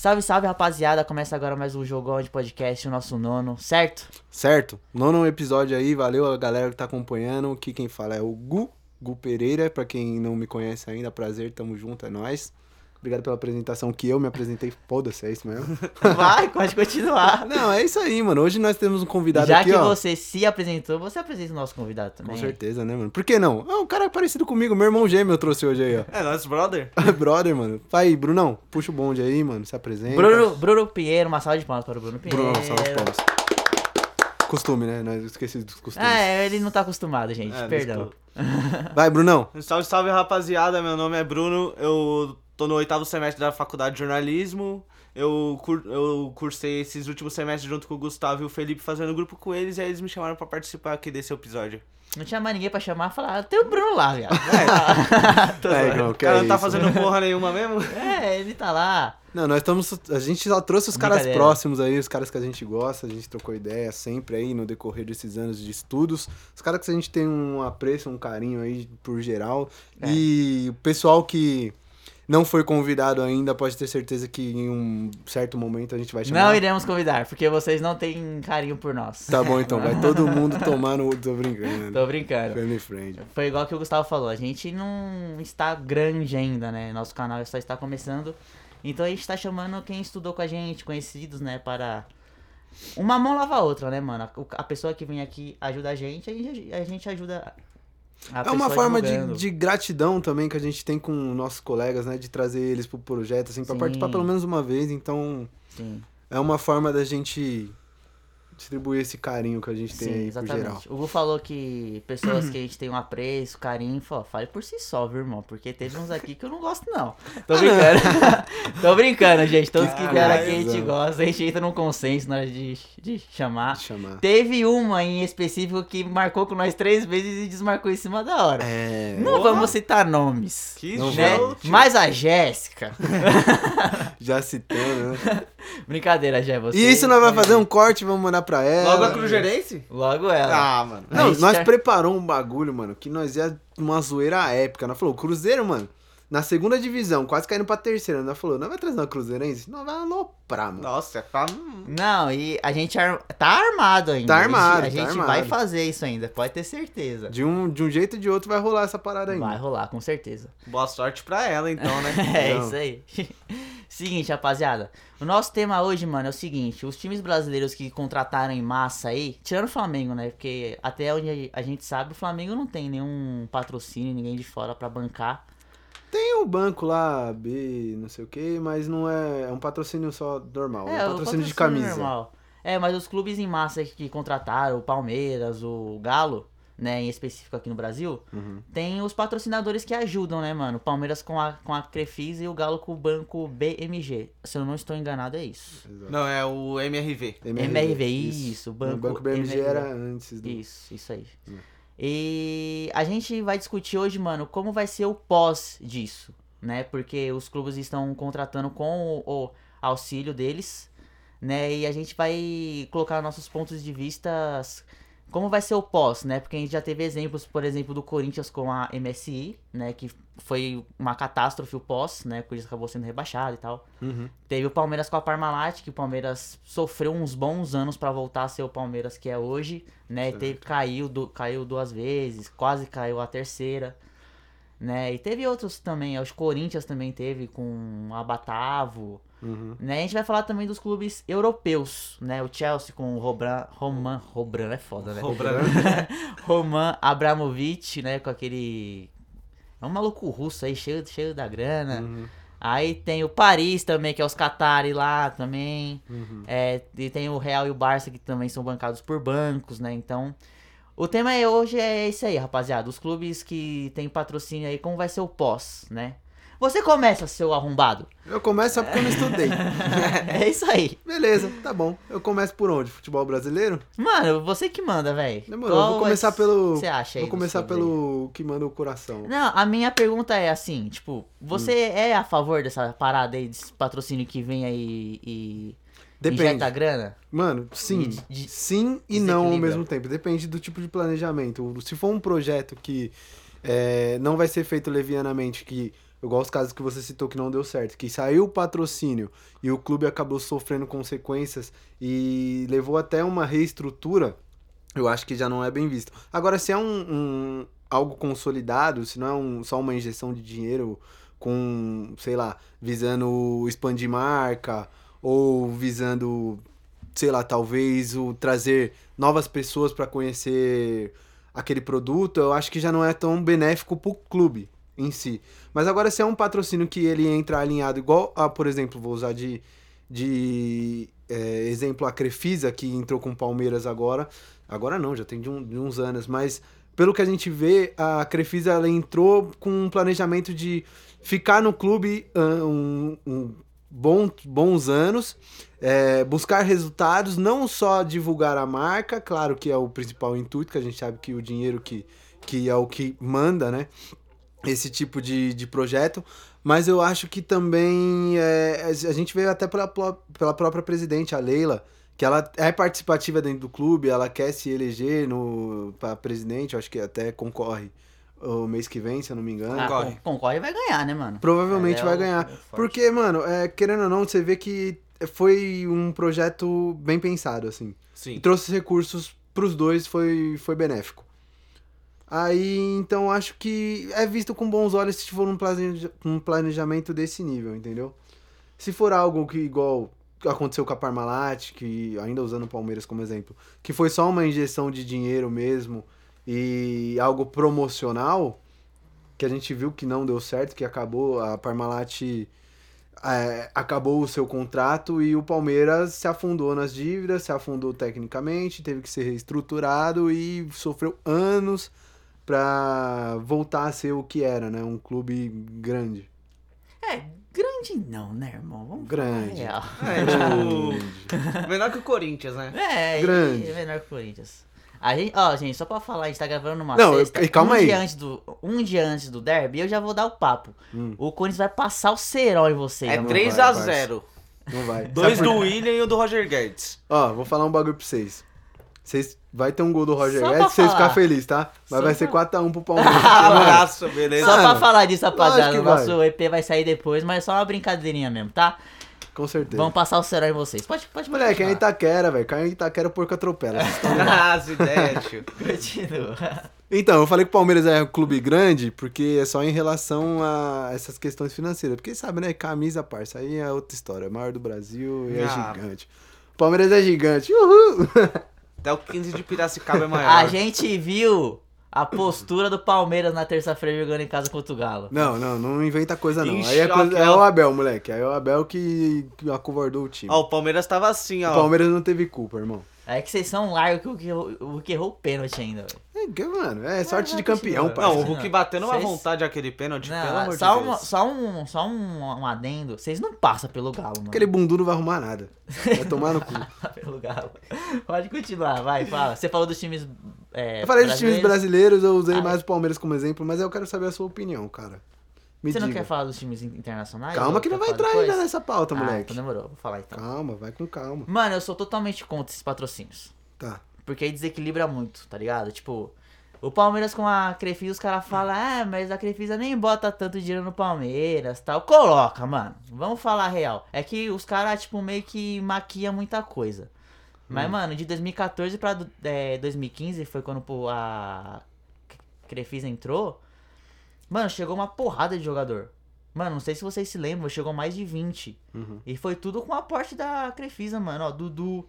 Salve, salve, rapaziada. Começa agora mais um Jogão de Podcast, o nosso nono, certo? Certo. Nono episódio aí, valeu a galera que tá acompanhando. Aqui quem fala é o Gu, Gu Pereira. Pra quem não me conhece ainda, prazer, tamo junto, é nóis. Obrigado pela apresentação que eu me apresentei. Foda-se, é isso mesmo? Vai, pode continuar. Não, é isso aí, mano. Hoje nós temos um convidado Já aqui, que ó. você se apresentou, você apresenta o nosso convidado também. Com certeza, né, mano? Por que não? Ah, um cara parecido comigo, meu irmão gêmeo eu trouxe hoje aí, ó. É, nosso brother. Brother, mano. Vai, Brunão, puxa o bonde aí, mano. Se apresenta. Bruno, Bruno Pinheiro, uma salva de palmas para o Bruno Pinheiro. Bruno, salve as palmas. Costume, né? Nós esqueci dos costumes. Ah, é, ele não tá acostumado, gente. É, Perdão. Vai, Brunão. Salve, salve, rapaziada. Meu nome é Bruno. Eu tô no oitavo semestre da faculdade de jornalismo. Eu, cur... eu cursei esses últimos semestres junto com o Gustavo e o Felipe fazendo grupo com eles e aí eles me chamaram pra participar aqui desse episódio. Não tinha mais ninguém pra chamar, falar, ah, tem o Bruno lá, viado. É, irmão, O cara é não tá isso? fazendo porra nenhuma mesmo? É, ele tá lá. Não, nós estamos. A gente só trouxe os caras próximos aí, os caras que a gente gosta, a gente trocou ideia sempre aí no decorrer desses anos de estudos. Os caras que a gente tem um apreço, um carinho aí por geral. É. E o pessoal que não foi convidado ainda pode ter certeza que em um certo momento a gente vai chamar. Não iremos convidar, porque vocês não têm carinho por nós. Tá bom então, vai todo mundo tomar no. Tô brincando. Tô brincando. Family friend. Foi igual que o Gustavo falou, a gente não está grande ainda, né? Nosso canal só está começando. Então a gente tá chamando quem estudou com a gente, conhecidos, né? Para. Uma mão lava a outra, né, mano? A- pessoa que vem aqui ajuda a gente, a gente, a gente ajuda. A É uma forma de, de gratidão também que a gente tem com nossos colegas, né? De trazer eles pro projeto, assim, pra Sim. participar pelo menos uma vez. Então, Sim, é uma forma da gente distribuir esse carinho que a gente tem sim, aí pro geral. exatamente. O Gu falou que pessoas que a gente tem um apreço, carinho, falou, fale por si só, viu, irmão? Porque teve uns aqui que eu não gosto, não. Tô brincando. Tô brincando, gente. Todos que vieram aqui a gente gosta, a gente entra num consenso na hora de, de chamar. Chamar. Teve uma em específico que marcou com nós três vezes e desmarcou em cima da hora. É. Não Porra. vamos citar nomes. Que Né? Mas a Jéssica. Já citando, né? Brincadeira, Jé, você. E isso nós vamos fazer um corte, vamos mandar pra ela. Logo a Cruzeirense? Logo ela. Ah, mano. Não, nós tá- preparou um bagulho, mano, que nós ia uma zoeira épica. Nós falou, Cruzeiro, mano, na segunda divisão, quase caindo pra terceira. Nós falou, nós vai trazer uma Cruzeirense? Nós vai aloprar, mano. Nossa, tá... Não, e a gente ar- tá armado ainda. Tá armado, A gente, a tá gente vai fazer isso ainda, pode ter certeza. De um, de um jeito ou de outro vai rolar essa parada ainda. Vai rolar, com certeza. Boa sorte pra ela, então, né? É Não. isso aí. seguinte, rapaziada. O nosso tema hoje, mano, é o seguinte: os times brasileiros que contrataram em massa aí, tirando o Flamengo, né? Porque até onde a gente sabe, o Flamengo não tem nenhum patrocínio, ninguém de fora pra bancar. Tem um banco lá, B, não sei o que, mas não é. É um patrocínio só normal. É, um o patrocínio de camisa. normal. É, mas os clubes em massa que contrataram, o Palmeiras, o Galo, né, em específico aqui no Brasil, Uhum. tem os patrocinadores que ajudam, né, mano? O Palmeiras com a, com a Crefisa e o Galo com o banco BMG. Se eu não estou enganado, é isso. Exato. Não, é o MRV. MRV, isso, O banco, banco BMG MRV. era antes do. Isso, isso aí. Hum. E a gente vai discutir hoje, mano, como vai ser o pós disso, né? Porque os clubes estão contratando com o, o auxílio deles, né? E a gente vai colocar nossos pontos de vista. Como vai ser o pós, né? Porque a gente já teve exemplos, por exemplo, do Corinthians com a MSI, né? Que foi uma catástrofe o pós, né? O Corinthians acabou sendo rebaixado e tal. Uhum. Teve o Palmeiras com a Parmalat, que o Palmeiras sofreu uns bons anos pra voltar a ser o Palmeiras que é hoje, né? E teve, caiu, du- caiu duas vezes, quase caiu a terceira, né? E teve outros também, os Corinthians também teve com a Batavo, Uhum. né? A gente vai falar também dos clubes europeus, né? O Chelsea com o Robran, Roman, Robran é foda, né? Robran. Roman Abramovich, né? Com aquele... É um maluco russo aí, cheio, cheio da grana. Uhum. Aí tem o Paris também, que é os Qatari lá também. Uhum. É, e tem o Real e o Barça, que também são bancados por bancos, né? Então, o tema é hoje é isso aí, rapaziada. Os clubes que tem patrocínio aí, como vai ser o pós, né? Você começa, seu arrombado. Eu começo só porque eu não estudei. é isso aí. Beleza, tá bom. Eu começo por onde? Futebol brasileiro? Mano, você que manda, velho. Demorou, eu vou começar pelo. Você acha aí? Vou começar pelo que manda o coração. Não, a minha pergunta é assim, tipo, você Hum. é a favor dessa parada aí, desse patrocínio que vem aí e Depende. injeta grana? Mano, sim. De- de- sim e não ao mesmo tempo. Depende do tipo de planejamento. Se for um projeto que é, não vai ser feito levianamente, que igual os casos que você citou que não deu certo, que saiu o patrocínio e o clube acabou sofrendo consequências e levou até uma reestrutura, eu acho que já não é bem visto. Agora, se é um, um algo consolidado, se não é um, só uma injeção de dinheiro com, sei lá, visando expandir marca ou visando, sei lá, talvez o trazer novas pessoas para conhecer aquele produto, eu acho que já não é tão benéfico pro clube em si. Mas agora se é um patrocínio que ele entra alinhado igual a, por exemplo, vou usar de, de é, exemplo a Crefisa que entrou com o Palmeiras agora, agora não, já tem de, um, de uns anos, mas pelo que a gente vê, a Crefisa ela entrou com um planejamento de ficar no clube uh, um, um bom, bons anos, é, buscar resultados, não só divulgar a marca, claro que é o principal intuito, que a gente sabe que o dinheiro que, que é o que manda, né? Esse tipo de, de projeto, mas eu acho que também é, a gente veio até pela, pela própria presidente, a Leila, que ela é participativa dentro do clube, ela quer se eleger para presidente, eu acho que até concorre o mês que vem, se eu não me engano. Ah, Concorre. con- concorre e vai ganhar, né, mano? Provavelmente é vai o- ganhar. é. Porque, mano, é, querendo ou não, você vê que foi um projeto bem pensado, assim. E Sim. trouxe recursos pros dois, foi, foi benéfico. Aí, então, acho que é visto com bons olhos se for um, planeja- planejamento desse nível, entendeu? Se for algo que, igual aconteceu com a Parmalat, que ainda usando o Palmeiras como exemplo, que foi só uma injeção de dinheiro mesmo e algo promocional, que a gente viu que não deu certo, que acabou, a Parmalat é, acabou o seu contrato e o Palmeiras se afundou nas dívidas, se afundou tecnicamente, teve que ser reestruturado e sofreu anos pra voltar a ser o que era, né? Um clube grande. É, grande não, né, irmão? Vamos Grande. real. É, tipo, menor que o Corinthians, né? É, Grande. e menor que o Corinthians. A gente, ó, gente, só pra falar, a gente tá gravando numa Não, sexta. e calma um aí. Dia antes do, um dia antes do derby, eu já vou dar o papo. Hum. O Corinthians vai passar o serol em vocês, É mano. 3x0. Não vai. Dois do William e o do Roger Guedes. Ó, vou falar um bagulho pra vocês. Vocês vai ter um gol do Roger Guedes falar. ficar felizes, tá? Mas Só vai ser pra- 4x1 pro Palmeiras. Abraço, beleza? Só pra falar disso, rapaziada, o nosso EP vai sair depois, mas é só uma brincadeirinha mesmo, tá? Com certeza. Vamos passar o serol em vocês. Pode, pode Moleque, é continuar. Itaquera, velho. Caiu em Itaquera, o porco atropela. Ah, As ideias, tio. Continua. Então, eu falei que o Palmeiras é um clube grande porque é só em relação a essas questões financeiras. Porque sabe, né? Camisa, parça, aí é outra história. É maior do Brasil e é Ah. gigante. O Palmeiras é gigante. Uhul! Até o 15 de Piracicaba é maior. A gente viu a postura do Palmeiras na terça-feira jogando em casa contra o Galo. Não, não, não inventa coisa não. Em Aí é, coisa- é o Abel, moleque. Aí é o Abel que, que acovardou o time. Ó, o Palmeiras tava assim, O ó. Palmeiras não teve culpa, irmão. É que vocês são largos que o que errou- o que errou o pênalti ainda, velho. É, que, mano, é sorte vai de campeão, parça. Não, o Hulk batendo uma Vocês- vontade aquele pênalti, pelo Não, amor só, de uma- Deus. só um, só um, um adendo. Vocês não passam pelo Galo, mano. Aquele bundu não vai arrumar nada. Vai tomar no cu. pelo Galo. Pode continuar, vai, fala. Você falou dos times. é, Eu falei dos times brasileiros, eu usei Ah, mais o Palmeiras como exemplo, mas eu quero saber a sua opinião, cara. Me Você não diga. quer falar dos times in- internacionais? Calma que não vai entrar depois? ainda nessa pauta, Ah, moleque. então demorou, vou falar então. Calma, vai com calma. Mano, eu sou totalmente contra esses patrocínios. Tá. Porque aí desequilibra muito, tá ligado? Tipo, o Palmeiras com a Crefisa, os caras falam, ah, mas a Crefisa nem bota tanto dinheiro no Palmeiras tal. Coloca, mano. Vamos falar a real. É que os caras, tipo, meio que maquia muita coisa. Mas, mano, de 2014 pra é, 2015, foi quando a Crefisa entrou. Mano, chegou uma porrada de jogador. Mano, não sei se vocês se lembram, chegou mais de 20. Uhum. E foi tudo com o aporte da Crefisa, mano. Ó, Dudu.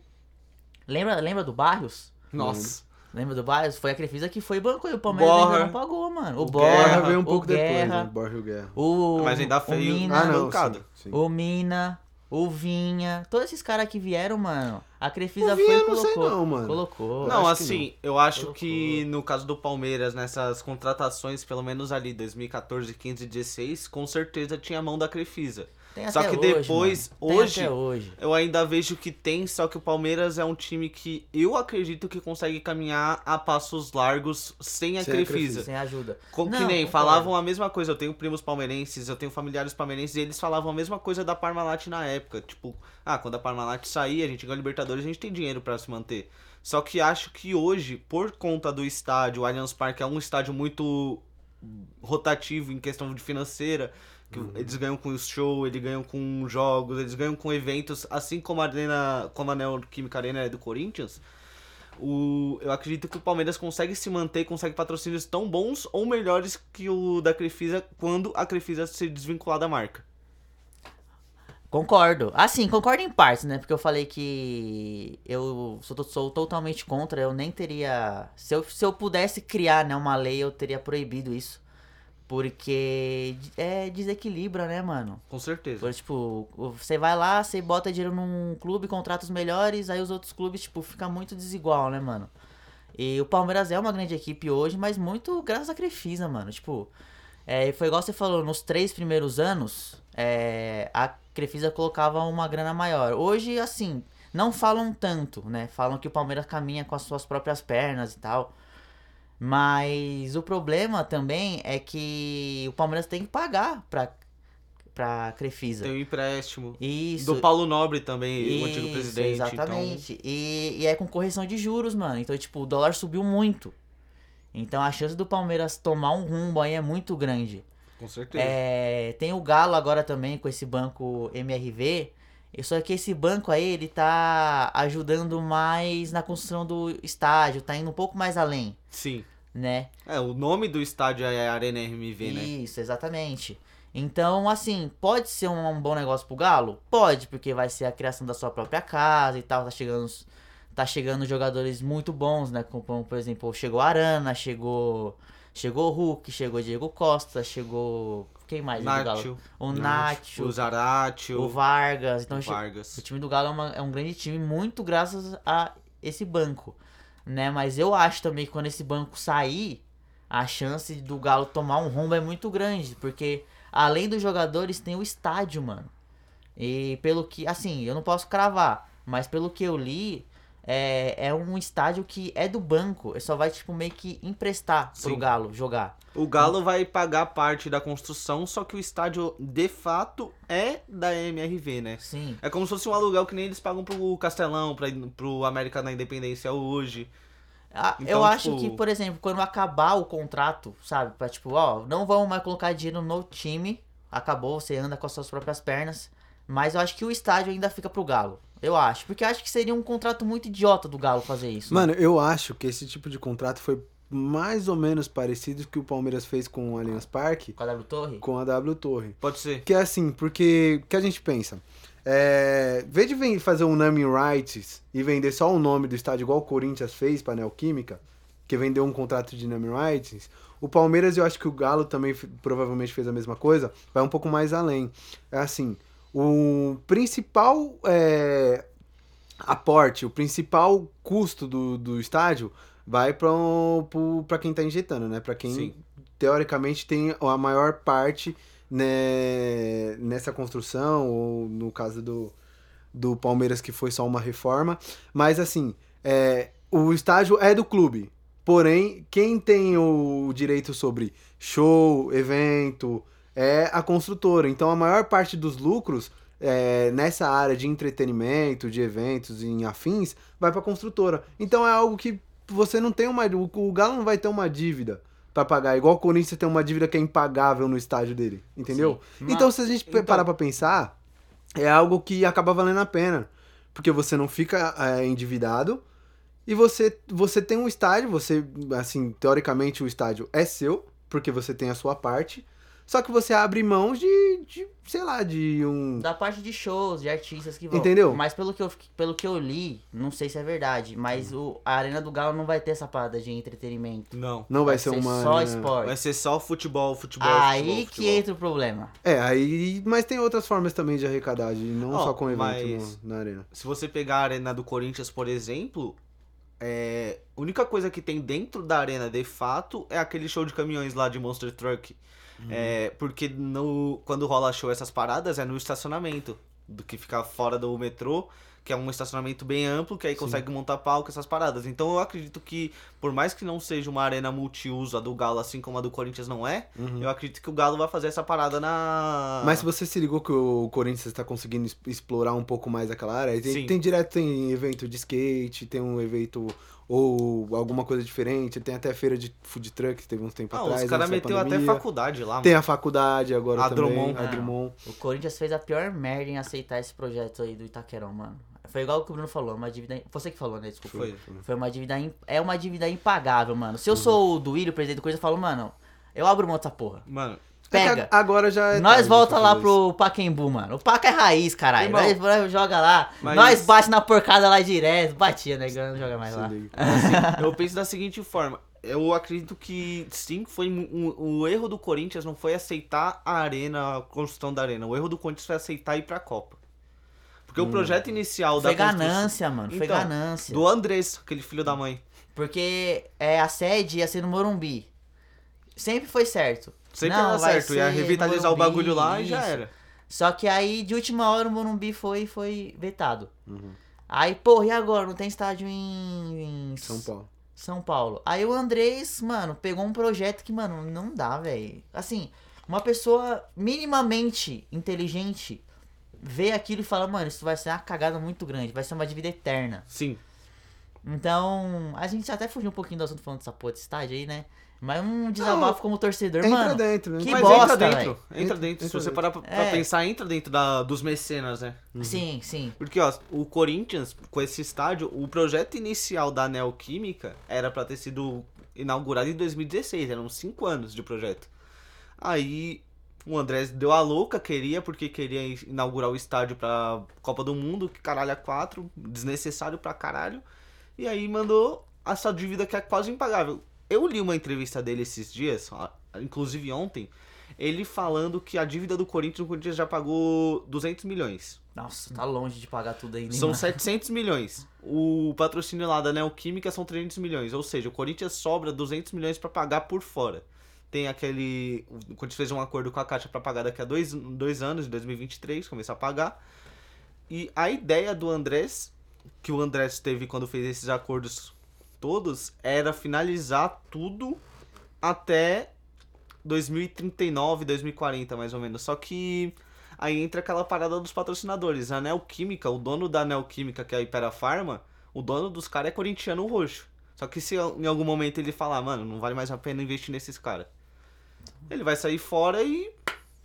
Lembra, lembra do Barrios? Nossa. Lembra do Barrios? Foi a Crefisa que foi banco e o Palmeiras Borra. ainda não pagou, mano. O, O Borra, Guerra veio um o pouco depois, Guerra, né? Borja e o Guerra. o, Mas ainda o feio. Mina, Ah, não, sim, sim. o Mina, o Vinha. Todos esses caras que vieram, mano. A Crefisa O Vinha foi e não sei colocou. não, mano. Colocou. Não, assim, eu acho Colocou. que no caso do Palmeiras, nessas contratações, pelo menos ali 2014, 15, 16, com certeza tinha a mão da Crefisa. Tem Só que hoje, depois, mano. Hoje, hoje. Eu ainda vejo que tem, só que o Palmeiras é um time que eu acredito que consegue caminhar a passos largos sem a Sem Crefisa. Sem ajuda. Que Não, nem concordo. falavam a mesma coisa, eu tenho primos palmeirenses, eu tenho familiares palmeirenses, e eles falavam a mesma coisa da Parmalat na época. Tipo, ah, quando a Parmalat sair, a gente ganha a Libertadores, a gente tem dinheiro pra se manter. Só que acho que hoje, por conta do estádio, o Allianz Parque é um estádio muito rotativo em questão de financeira, Que Eles ganham com o show, eles ganham com jogos, eles ganham com eventos, assim como a Arena, como a Neoquímica Arena é do Corinthians. O, eu acredito que o Palmeiras consegue se manter, consegue patrocínios tão bons ou melhores que o da Crefisa quando a Crefisa se desvincular da marca. Concordo. Assim, concordo em partes, né? Porque eu falei que eu sou, sou totalmente contra, eu nem teria. Se eu, se eu pudesse criar né, uma lei, eu teria proibido isso. Porque é desequilibra, né, mano? Com certeza. Por, tipo, você vai lá, você bota dinheiro num clube, contrata os melhores, aí os outros clubes, tipo, fica muito desigual, né, mano? E o Palmeiras é uma grande equipe hoje, mas muito graças à Crefisa, mano. Tipo, é, foi igual você falou, nos três primeiros anos, é, a Crefisa colocava uma grana maior. Hoje, assim, não falam tanto, né? Falam que o Palmeiras caminha com as suas próprias pernas e tal. Mas o problema também é que o Palmeiras tem que pagar pra, pra Crefisa. Tem o empréstimo. Isso. Do Paulo Nobre também, Isso, o antigo presidente. então Exatamente. E, e é com correção de juros, mano. Então, tipo, o dólar subiu muito. Então a chance do Palmeiras tomar um rumbo aí é muito grande. Então, com certeza. É, tem o Galo agora também com esse banco MRV. Só que esse banco aí, ele tá ajudando mais na construção do estádio, tá indo um pouco mais além, Sim. Né? É, o nome do estádio é Arena RMV, né? Isso, exatamente. Então, assim, pode ser um, um bom negócio pro Galo? Pode, porque vai ser a criação da sua própria casa e tal. Tá chegando, tá chegando jogadores muito bons, né? Como, por exemplo, chegou Arana, chegou. Chegou o Hulk, chegou Diego Costa, chegou. Quem mais? do Galo? Nacho, O Nacho, o Zaratio, o Vargas. Então, Vargas. o time do Galo é, uma- é um grande time, muito graças a esse banco, né? Mas eu acho também que quando esse banco sair, a chance do Galo tomar um rombo é muito grande, porque além dos jogadores tem o estádio, mano. E pelo que, assim, eu não posso cravar, mas pelo que eu li, é, é um estádio que é do banco, só vai tipo meio que emprestar pro Sim. Galo jogar. O Galo vai pagar parte da construção, só que o estádio de fato é da MRV, né? Sim. É como se fosse um aluguel que nem eles pagam pro Castelão, pra, pro América da Independência hoje. Ah, Então, eu acho tipo- que, por exemplo, quando acabar o contrato, sabe? Pra tipo, ó, não vamos mais colocar dinheiro no time. Acabou, você anda com as suas próprias pernas. Mas eu acho que o estádio ainda fica pro Galo. Eu acho. Porque eu acho que seria um contrato muito idiota do Galo fazer isso. né? Mano, eu acho que esse tipo de contrato foi mais ou menos parecido que o Palmeiras fez com o Allianz Parque, Com a W Torre? com a W Torre. Pode ser. Que é assim, porque o que a gente pensa? É, em vez de fazer um naming rights e vender só o nome do estádio igual o Corinthians fez pra Neoquímica, que vendeu um contrato de naming rights, o Palmeiras eu acho que o Galo também provavelmente fez a mesma coisa, vai um pouco mais além. É assim, o principal é, aporte, o principal custo do, do estádio vai para quem tá injetando, né? Para quem Sim. teoricamente tem a maior parte né, nessa construção, ou no caso do, do Palmeiras que foi só uma reforma. Mas assim, é, o estádio é do clube. Porém, quem tem o direito sobre show, evento, é a construtora. Então a maior parte dos lucros é, nessa área de entretenimento, de eventos e em afins, vai para a construtora. Então é algo que você não tem uma. O, o Galo não vai ter uma dívida para pagar, igual o Corinthians tem uma dívida que é impagável no estádio dele, entendeu? Sim. Então, se a gente Então- parar pra pensar, é algo que acaba valendo a pena. Porque você não fica é, endividado e você, você tem um estádio, você, assim, teoricamente o estádio é seu, porque você tem a sua parte. Só que você abre mão de, de sei lá, de um. Da parte de shows, de artistas que vão. Entendeu? Mas pelo que eu, pelo que eu li, não sei se é verdade, mas o, a Arena do Galo não vai ter essa parada de entretenimento. Não. Não vai, ser, uma. só né? esporte. Vai ser só futebol, futebol, Aí futebol, que futebol. entra o problema. É, aí. Mas tem outras formas também de arrecadar, de não Ó, só com evento mas- no- na arena. Se você pegar a arena do Corinthians, por exemplo, é... a única coisa que tem dentro da arena, de fato, é aquele show de caminhões lá de Monster Truck. É, porque no... quando rola show essas paradas é no estacionamento, do que fica fora do metrô, que é um estacionamento bem amplo, que aí consegue montar palco, essas paradas. Então eu acredito que, por mais que não seja uma arena multiuso, a do Galo, assim como a do Corinthians não é, eu acredito que o Galo vai fazer essa parada na... Mas se você se ligou que o Corinthians está conseguindo explorar um pouco mais aquela área, tem, Sim. tem direto tem evento de skate, tem um evento Ou alguma coisa diferente? Tem até feira de food truck, teve uns tempos Ah, atrás. os caras meteu até faculdade lá, Tem mano. a faculdade agora A também. Drummond. A. Drummond. O Corinthians fez a pior merda em aceitar esse projeto aí do Itaquerão, mano. Foi igual o que o Bruno falou, uma dívida. Você que falou, né? Desculpa. Foi. Foi uma dívida. É uma dívida impagável, mano. Se eu Uhum. sou o Duílio, presidente do Corinthians, eu falo, mano, eu abro mão dessa porra. Mano, É que Pega. a- agora já é nós volta pra lá isso. pro Paquembu, mano. O Paca é raiz, caralho. Irmão, Nós, nós joga lá. mas- Nós bate na porcada lá direto. Batia, né? Não joga mais lá. Assim, eu penso da seguinte forma. Eu acredito que sim, foi um- um- o erro do Corinthians não foi aceitar a arena, a construção da arena. O erro do Corinthians foi aceitar ir pra Copa. Porque o projeto inicial Foi da construção- ganância, mano. Foi Então, ganância. do Andrés, aquele filho da mãe. Porque é, a sede ia ser no Morumbi. Sempre foi certo. Sempre Não, vai certo, ia revitalizar o bagulho lá e já isso. era. Só que aí, de última hora, o Morumbi foi, foi vetado. Uhum. Aí, porra, e agora? Não tem estádio em, em São Paulo. São Paulo. Aí o Andrés, mano, pegou um projeto que, mano, não dá, velho. Assim, uma pessoa minimamente inteligente vê aquilo e fala, mano, isso vai ser uma cagada muito grande, vai ser uma dívida eterna. Sim. Então, a gente até fugiu um pouquinho do assunto falando dessa porra desse estádio aí, né? Mas um desabafo como torcedor, Entra mano. dentro, né? que Mas bosta, entra dentro, entra Entra- dentro. Se entra você dentro. parar pra, pra É. pensar, entra dentro da, dos mecenas, né? Sim, sim. Porque, ó, o Corinthians, com esse estádio, o projeto inicial da Neoquímica era pra ter sido inaugurado em 2016, eram 5 anos de projeto. Aí o Andrés deu a louca, queria, porque queria inaugurar o estádio pra Copa do Mundo, que caralho é 4, desnecessário pra caralho. E aí mandou essa dívida que é quase impagável. Eu li uma entrevista dele esses dias, inclusive ontem, ele falando que a dívida do Corinthians, o Corinthians já pagou 200 milhões. Nossa, tá longe de pagar tudo ainda. hein, São mano? 700 milhões. O patrocínio lá da Neoquímica são 300 milhões. Ou seja, o Corinthians sobra 200 milhões pra pagar por fora. Tem aquele. O Corinthians fez um acordo com a Caixa pra pagar daqui a dois, dois anos, em 2023, começar a pagar. E a ideia do Andrés, que o Andrés teve quando fez esses acordos todos, era finalizar tudo até 2039, 2040, mais ou menos. Só que aí entra aquela parada dos patrocinadores. A Neoquímica, o dono da Neoquímica, que é a Ipera Pharma, o dono dos caras é corintiano roxo. Só que se em algum momento ele falar, mano, não vale mais a pena investir nesses caras. Ele vai sair fora e.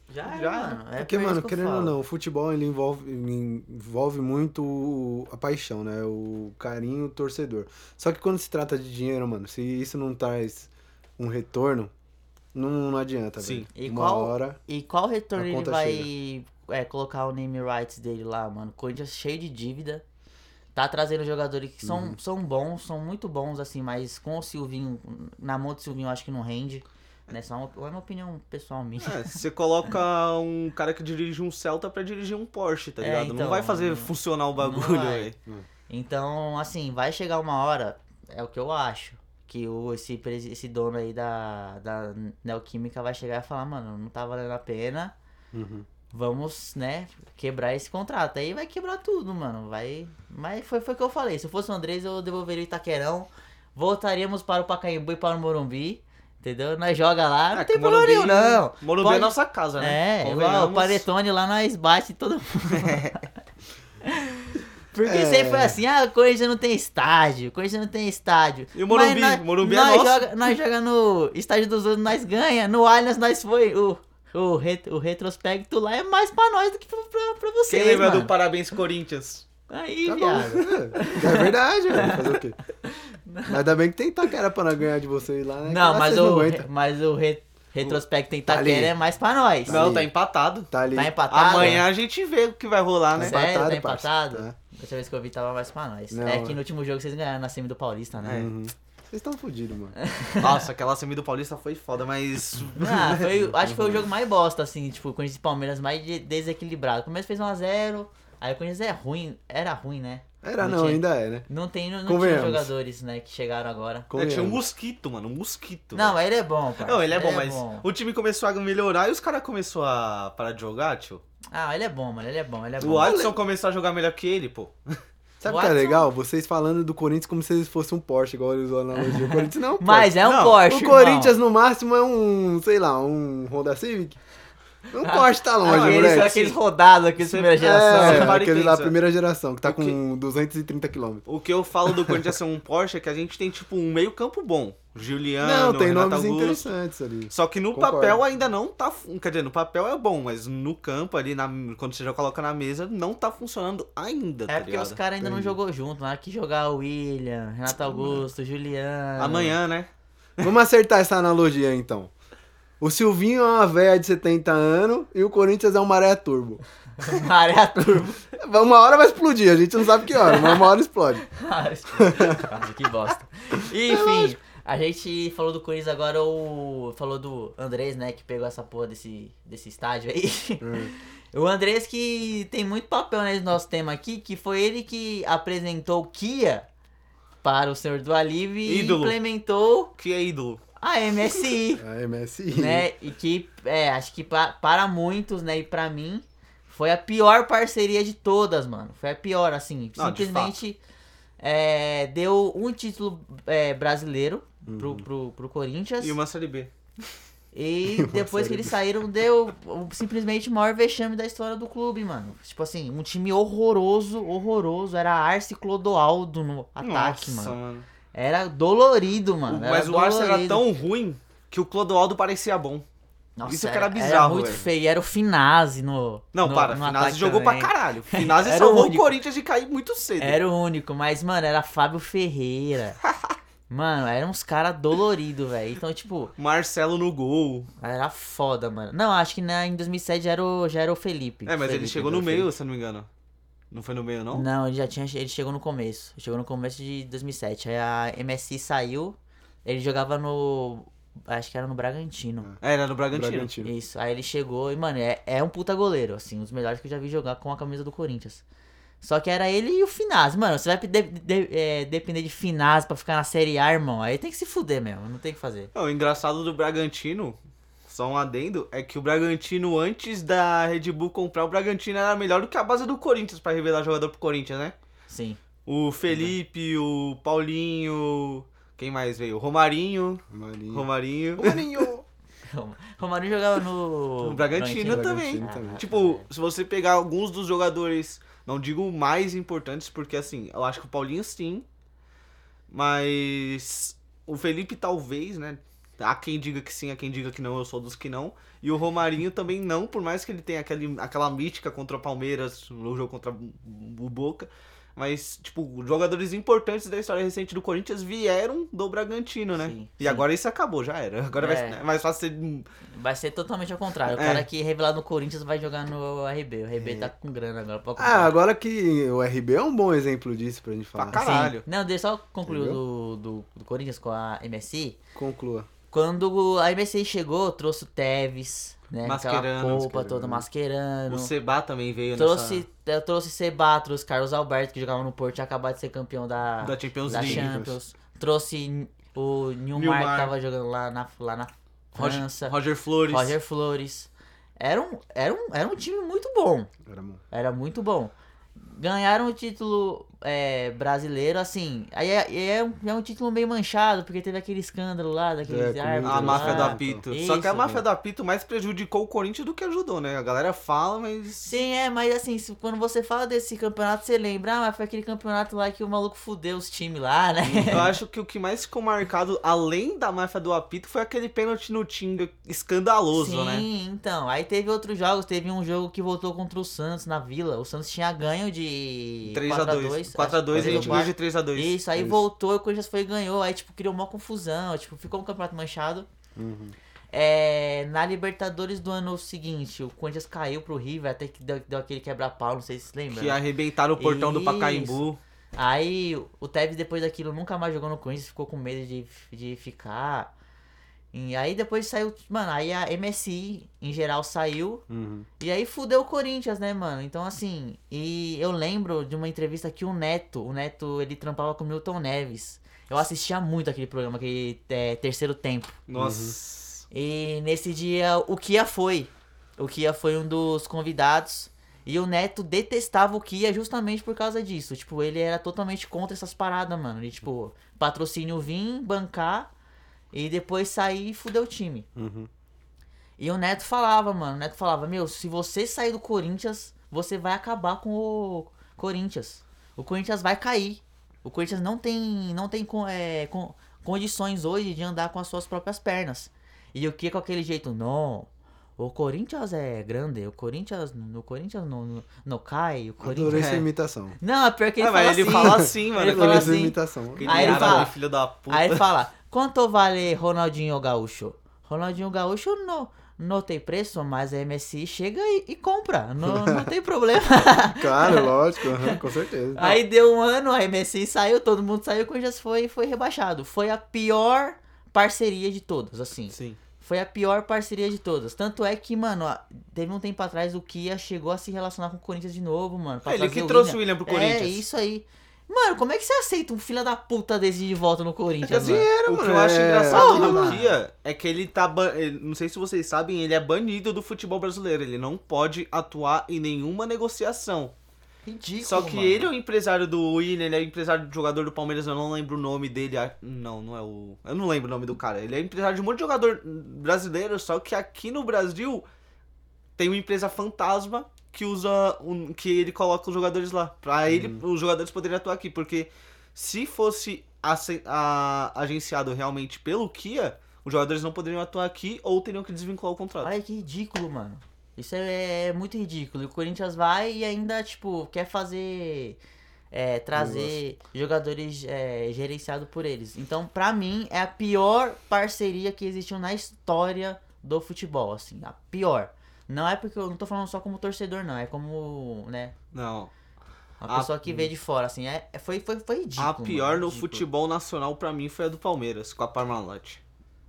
Já, Já já mano. É Porque, mano, que querendo ou não, o futebol ele envolve, envolve muito a paixão, né? O carinho, o torcedor. Só que quando se trata de dinheiro, mano, se isso não traz um retorno, não, não adianta, Sim. velho. E Uma qual- hora. E qual retorno ele vai é, colocar o name rights dele lá, mano? Corinthians cheio de dívida. Tá trazendo jogadores que são, Uhum. são bons, são muito bons, assim, mas com o Silvinho, na mão do Silvinho eu acho que não rende. Né? Só uma, é uma opinião pessoal minha. É, você coloca um cara que dirige um Celta pra dirigir um Porsche, tá É, ligado? não então, vai fazer não- funcionar o não bagulho, velho. Então, assim, vai chegar uma hora, é o que eu acho, que o, esse, esse dono aí da, da Neoquímica vai chegar e falar, mano, não tá valendo a pena, Uhum. vamos, né, quebrar esse contrato. Aí vai quebrar tudo, mano. Vai. Mas foi, foi o que eu falei. Se eu fosse o Andrés, eu devolveria o Itaquerão. Voltaríamos para o Pacaembu e para o Morumbi. Entendeu? Nós joga lá, não É, tem problema nenhum, Morumbi- não. Morumbi é Pode- nossa casa, né? É, igual o. Panetone lá nós bate todo mundo. Porque É. sempre foi assim, ah, o Corinthians não tem estádio, o Corinthians não tem estádio. E o Morumbi? O Morumbi é nós nosso. Joga, nós joga no estádio dos outros, nós ganha. No Allianz nós foi. O, o, ret- o retrospecto lá é mais pra nós do que pra, pra, pra vocês, Quem lembra mano. do Parabéns Corinthians? Aí, Tá viado. É, é verdade, velho. Fazer o quê? Mas ainda bem que tem Itaquera pra não ganhar de vocês lá, né? Não, Que mas o, mas o re- retrospecto em Tá. Itaquera é mais pra nós. Não, ali. tá empatado. Tá ali. Tá empatado? Amanhã a gente vê o que vai rolar, né? Sério, tá parça. empatado? Tá. Dessa vez que eu vi tava mais pra nós. Não, é que é. no último jogo vocês ganharam na semi do Paulista, né? Uhum. Vocês estão fodidos, mano. Nossa, aquela semi do Paulista foi foda, mas. Ah, foi, acho que foi o jogo mais bosta, assim, tipo, o Corinthians e Palmeiras mais de- desequilibrado. O Começo fez 1x0, aí o Corinthians é ruim, era ruim, né? Era Não não, tinha- ainda é, né? Não tem, não, não tinha jogadores, né, que chegaram agora. É, tinha um mosquito, mano, um mosquito. Não, mas ele é bom, cara. Não, ele é bom, mas bom. o time começou a melhorar e os caras começaram a parar de jogar, tio. Ah, ele é bom, mano, ele é bom, ele é O bom. Alisson começou a jogar melhor que ele, pô. Sabe o O que é legal? Vocês falando do Corinthians como se eles fossem um Porsche, igual ele usou a analogia. O Corinthians não é um Porsche. Mas é um Não, Porsche, O irmão. Corinthians no máximo é um, sei lá, um Honda Civic. Não pode estar longe, aqueles, moleque. aqueles rodados, aqueles Você- primeira geração. É, aquele da primeira geração, que tá que- com 230 km. O que eu falo do Corinthians ser um Porsche é que a gente tem, tipo, um meio campo bom. Juliano, Não, tem Renato nomes Augusto. interessantes ali. Só que no Concordo. papel ainda não tá. Quer dizer, no papel é bom, mas no campo ali, na, quando você já coloca na mesa, não tá funcionando ainda. É tá porque ligado? os caras ainda não jogou junto. Na hora que jogar o William, Renato Augusto, Juliano. Amanhã, né? Vamos acertar essa analogia aí, então. O Silvinho é uma véia de 70 anos e o Corinthians é um maré turbo. Maré turbo. Uma hora vai explodir, a gente não sabe que hora, mas uma hora explode. Que bosta. Enfim, a gente falou do Corinthians agora, o. Falou do Andrés, né? Que pegou essa porra desse, desse estádio aí. O Andrés que tem muito papel nesse nosso tema aqui, que foi ele que apresentou o Kia para o Senhor do Alívio e implementou Que é ídolo. A MSI. A MSI. né? E que, é, acho que pa- para muitos, né, e pra mim, foi a pior parceria de todas, mano. Foi a pior, assim. Não, de simplesmente é, deu um título é, brasileiro pro, pro, pro Corinthians. E E, uma Série B. depois que eles saíram, deu o- simplesmente o maior vexame da história do clube, mano. Tipo assim, um time horroroso, horroroso. Era Arce e Clodoaldo no ataque, Nossa, mano. mano. Era dolorido, mano. era Mas o Arce era dolorido. tão ruim que o Clodoaldo parecia bom. Nossa, Isso que era Era bizarro, muito velho. feio. Era o Finazzi no. Não, no, para, no Finazzi jogou também. pra caralho. Finazzi Era o salvou o único. Corinthians de cair muito cedo. Era o único, mas, mano, era Fábio Ferreira. mano, eram uns caras doloridos, velho. Então, tipo, Marcelo no gol. era foda, mano. Não, acho que na, em 2007 já era o, já era o Felipe. É, mas ele Felipe chegou no Felipe. meio, se eu não me engano. Não foi no meio, não? Não, ele já tinha. Ele chegou no começo. Chegou no começo de 2007. Aí a MSI saiu. Ele jogava no. Acho que era no Bragantino. É, era no Bragantino. Bragantino. Isso, aí ele chegou e, mano, é, é um puta goleiro, assim, um dos melhores que eu já vi jogar com a camisa do Corinthians. Só que era ele e o Finaz. Mano, você vai de- de- é, depender de Finaz pra ficar na Série A, irmão. Aí tem que se fuder mesmo, não tem o que fazer. Não, o engraçado do Bragantino, só um adendo, é que o Bragantino, antes da Red Bull comprar, o Bragantino era melhor do que a base do Corinthians pra revelar jogador pro Corinthians, né? Sim. O Felipe, o Paulinho. Quem mais veio? O Romarinho. Marinho. Romarinho. Marinho. Romarinho jogava no. O Bragantino também. Bragantino também. Tipo, se você pegar alguns dos jogadores, não digo mais importantes, porque assim, eu acho que o Paulinho sim. Mas o Felipe talvez, né? Há quem diga que sim, há quem diga que não, eu sou dos que não. E o Romarinho também não, por mais que ele tenha aquele, aquela mítica contra o Palmeiras no jogo contra o Boca. Mas, tipo, jogadores importantes da história recente do Corinthians vieram do Bragantino, né? Sim, e sim. agora isso acabou, já era. Agora vai É. ser é mais fácil ser Vai ser totalmente ao contrário. O É. cara que é revelado no Corinthians vai jogar no RB. O RB tá com grana agora pra Ah, agora que o RB é um bom exemplo disso pra gente falar. Pra caralho. Sim. Não, deixa eu só concluir do, do, do Corinthians com a MSI. Conclua. Quando a MSI chegou, trouxe o Tevez, né? Mascherano, aquela Mascherano. toda mascherano. O Seba também veio Trouxe, eu trouxe Seba, trouxe Carlos Alberto, que jogava no Porto, tinha acabado de ser campeão da, nessa, da Champions da League. Champions. Trouxe o Nilmar, Nilmar. que tava jogando lá na, lá na Roger, França. Roger Flores. Roger Flores. Era um, era, um, era um time muito bom. Era bom. Era muito bom. Ganharam o título é, brasileiro, assim. Aí é, é, um, é um título meio manchado, porque teve aquele escândalo lá, daqueles É, árbitros A máfia do lá. apito. Isso, Só que a máfia mano. do apito mais prejudicou o Corinthians do que ajudou, né? A galera fala, mas. Sim, é, mas assim, quando você fala desse campeonato, você lembra, ah, mas foi aquele campeonato lá que o maluco fudeu os times lá, né? Eu acho que o que mais ficou marcado, além da máfia do apito, foi aquele pênalti no Tinga escandaloso, Sim, né? então. Aí teve outros jogos, teve um jogo que voltou contra o Santos na Vila. O Santos tinha ganho de 3x2. 4x2 acho e a gente ganhou de 3x2. Isso, aí Isso. voltou e o Corinthians foi e ganhou. Aí, tipo, criou uma confusão. Tipo, ficou um campeonato manchado. Uhum. É, na Libertadores do ano seguinte, o Corinthians caiu pro River, até que deu, deu aquele quebra-pau, não sei se você lembra. Que arrebentaram o portão do Isso. Pacaembu. Aí o Tevez depois daquilo nunca mais jogou no Corinthians, ficou com medo de, de ficar. E aí depois saiu, mano, aí a MSI em geral saiu. Uhum. E aí fudeu o Corinthians, né, mano? Então assim, e eu lembro de uma entrevista que o Neto, o Neto, ele trampava com o Milton Neves. Eu assistia muito aquele programa, aquele é, terceiro tempo. Nossa. E nesse dia o Kia foi. O Kia foi um dos convidados. E o Neto detestava o Kia justamente por causa disso. Tipo, ele era totalmente contra essas paradas, mano. E, tipo, patrocínio vir, bancar e depois sair e fuder o time. Uhum. E o Neto falava, mano, o Neto falava, meu, se você sair do Corinthians, você vai acabar com o Corinthians. O Corinthians vai cair. O Corinthians não tem, não tem é, condições hoje de andar com as suas próprias pernas. E o que com aquele jeito? Não. O Corinthians é grande, o Corinthians, no Corinthians não, não, não cai, o Corinthians... Adorei sua É. imitação. Não, é pior que ele Ah, fala mas ele assim. fala assim, mano. Ele Ele fala assim. imitação. Aí ele fala- filho da puta. Aí ele fala, quanto vale Ronaldinho Gaúcho? Ronaldinho Gaúcho não, não tem preço, mas a MSI chega e, e compra, não, não tem problema. Claro, lógico, com certeza. Aí deu um ano, a MSI saiu, todo mundo saiu, o Corinthians foi, foi rebaixado. Foi a pior parceria de todas, assim. Sim. Foi a pior parceria de todas. Tanto é que, mano, ó, teve um tempo atrás o Kia chegou a se relacionar com o Corinthians de novo, mano. pra Ele que o trouxe o William. Pro Corinthians. É, isso aí. Mano, como é que você aceita um filho da puta desse de volta no Corinthians, mano? Dinheiro, O que mano. eu acho é- engraçado do mano. Kia é que ele tá. ban- ele- Não sei se vocês sabem, ele é banido do futebol brasileiro. Ele não pode atuar em nenhuma negociação. Ridículo, Só que mano. ele é o empresário do William, ele é o empresário do jogador do Palmeiras, eu não lembro o nome dele. Não, não é o. Eu não lembro o nome do cara. Ele é empresário de um monte de jogador brasileiro, só que aqui no Brasil tem uma empresa fantasma que usa. Um, que ele coloca os jogadores lá. Pra ele, os jogadores poderem atuar aqui. Porque se fosse ace- a- agenciado realmente pelo Kia, os jogadores não poderiam atuar aqui ou teriam que desvincular o contrato. Olha que ridículo, mano. Isso é, é muito ridículo. E o Corinthians vai e ainda, tipo, quer fazer. é, trazer jogadores é, gerenciados por eles. Então, pra mim, é a pior parceria que existiu na história do futebol, assim. A pior. Não é porque eu não tô falando só como torcedor, não. É como, né? Não. Uma A- pessoa que vê de fora, assim. É, foi, foi, foi ridículo. A pior mano, no ridículo. futebol nacional pra mim foi a do Palmeiras, com a Parmalat.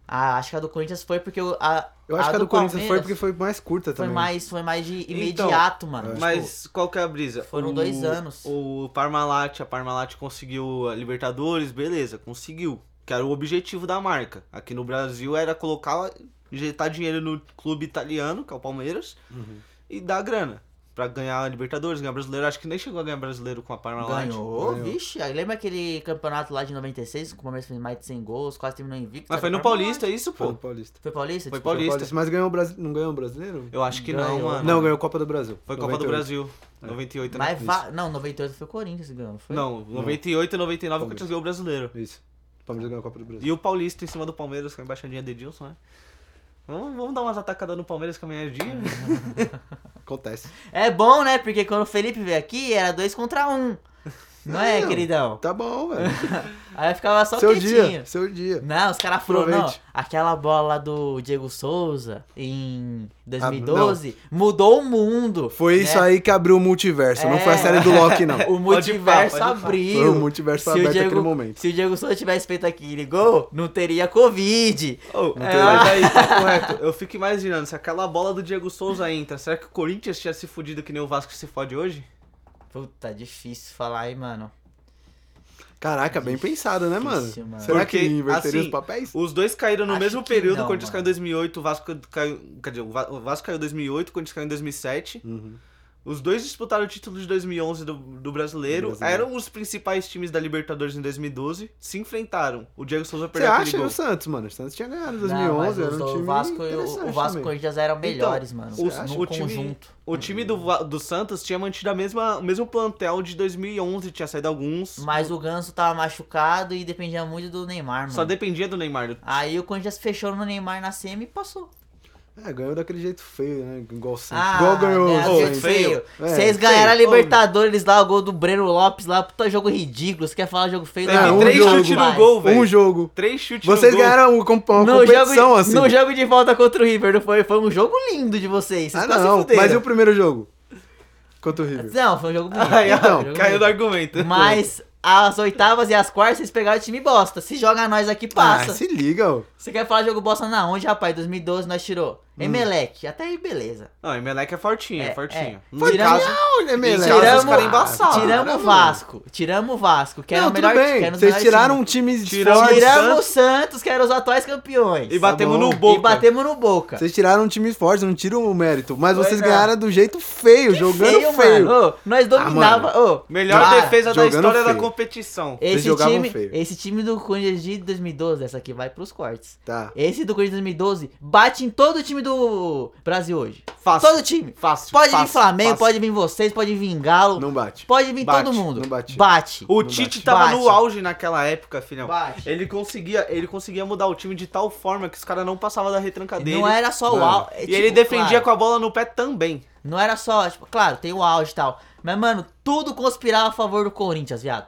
Ah, acho que a do Corinthians foi porque o- a. Eu acho que a do Corinthians foi porque foi mais curta Foi também. mais, foi mais de Então, imediato, mano. Tipo, Mas qual que é a brisa? foram O- dois anos. O Parmalat, a Parmalat conseguiu a Libertadores, beleza, conseguiu. Que era o objetivo da marca. Aqui no Brasil era colocar, injetar dinheiro no clube italiano, que é o Palmeiras, Uhum. e dar grana. Pra ganhar a Libertadores, ganhar brasileiro. Acho que nem chegou a ganhar brasileiro com a Parmalat. Ganhou, Ganhou. vixe. aí Lembra aquele campeonato lá de 96, que o Palmeiras fez mais de 100 gols, quase terminou invicto? Mas foi no. Paulista, é isso, Foi no pô? Paulista. Foi Paulista? Foi Desculpa. Paulista. Paulista. Mas ganhou o Brasi... não ganhou o brasileiro? Eu acho que não, Ganhou. mano. Não, ganhou a Copa do Brasil. Foi Copa do 98. Brasil. 98, né? Mas va... Não, 98 foi o Corinthians que ganhou, não foi? Não, 98 e 99 o Palmeiras. Corinthians ganhou o brasileiro. Isso. O Palmeiras ganhou a Copa do Brasil. E o Paulista em cima do Palmeiras com a embaixadinha de Edilson, né? Vamos, vamos dar umas atacadas no Palmeiras com a minha dia. Acontece. É bom, né? Porque quando o Felipe veio aqui, era dois contra um. Não é, Não. queridão? Tá bom, velho. Aí ficava só seu quietinho. dia, seu dia. Não, os caras falaram, não, aquela bola lá do Diego Souza em Ah, 2012 mudou o mundo. Foi né? isso aí que abriu o multiverso, não foi a É. série do Loki, não. O Pode pá, multiverso pode pá. abriu. Foi o multiverso Se o aberto Diego- naquele momento. Se o Diego Souza tivesse feito aquele gol, não teria Covid. Oh, Não é, tem mas aí, tá correto. Eu fico imaginando, se aquela bola do Diego Souza entra, será que o Corinthians tinha se fudido que nem o Vasco se fode hoje? Puta, difícil falar aí, mano. Caraca, bem pensado, né, mano? Mano. Será Porque, que inverteria assim, os papéis? Os dois caíram no Acho mesmo período, não, o Corinthians mano. caiu em 2008, o Vasco caiu... Quer dizer, o Va- o Vasco caiu em 2008, o Corinthians caiu em 2007. Uhum. Os dois disputaram o título de 2011 do, do brasileiro. Do brasileiro. Eram os principais times da Libertadores em 2012. Se enfrentaram. O Diego Souza Você perdeu aquele acha gol. o Santos, mano? O Santos tinha ganhado em Não, 2011, mas era um do time Vasco, e o, o Vasco e o. Corinthians eram melhores, mano. o- no o time- conjunto. O time do, do Santos tinha mantido a mesma, o mesmo plantel de 2011, tinha saído alguns. Mas o Ganso tava machucado e dependia muito do Neymar, mano. Só dependia do Neymar. Aí o Corinthians fechou no Neymar na semi e passou. É, ganhou daquele jeito feio, né? Igual Santos. Ah, Igual ganhou ganharam o Ô, do Santos. jeito feio. É, Vocês ganharam a feio. Libertadores lá, o gol do Breno Lopes lá, puta jogo ridículo. Você quer falar jogo feio? Teve É, um três chutes no gol, velho. Um jogo. Três chutes Vocês no gol. ganharam uma, comp- uma No competição, jogo, assim. no jogo de volta contra o River, não foi? Foi um jogo lindo de vocês. Vocês Ah, não. Mas e o primeiro jogo? Contra o River. Não, foi um jogo bonito. Ai, Então, Jogo caiu bonito. do argumento. Mas as oitavas e as quartas, vocês pegaram o time bosta. Se joga nós aqui, Ah, passa. se liga, ó. Você quer falar jogo bosta na onde, rapaz? 2012 nós tirou. Emelec, até aí beleza. Não, Emelec é fortinho, é, É, fortinho. é. No Foi caso, Olha, Emelec. Tiramos- Tiramos, os caras embaçados. tiramos o Vasco. Tiramos o Vasco, que era não, o melhor que bem. era um Vocês tiraram times. times Tiramos- fortes. Tiramos o Santos, que eram os atuais campeões. E batemos bom. no Boca. E batemos no Boca. Vocês tiraram times fortes, não tiram o mérito. Mas Pois vocês é. ganharam do jeito feio, jogando feio. mano. Ô, nós dominava. ô, Melhor cara, defesa da história da feio. competição. Vocês Esse time, feio. esse time do Corinthians de 2012, essa aqui vai pros cortes. Tá. Esse do Corinthians de 2012 bate em todo o time do Brasil hoje. Fácil. Todo time. Fácil. Pode vir fácil, Flamengo, fácil. pode vir vocês, pode vir Galo, Não bate. pode vir Bate, todo mundo. não bate. Bate. O Não Tite bate. tava Bate. no auge naquela época, filhão. Bate. Ele conseguia, ele conseguia mudar o time de tal forma que os caras não passavam da retranca dele. Não era só o Mano. auge. E ele defendia com a bola no pé também. Não era só, tipo, claro, tem o auge e tal. Mas, mano, tudo conspirava a favor do Corinthians, viado.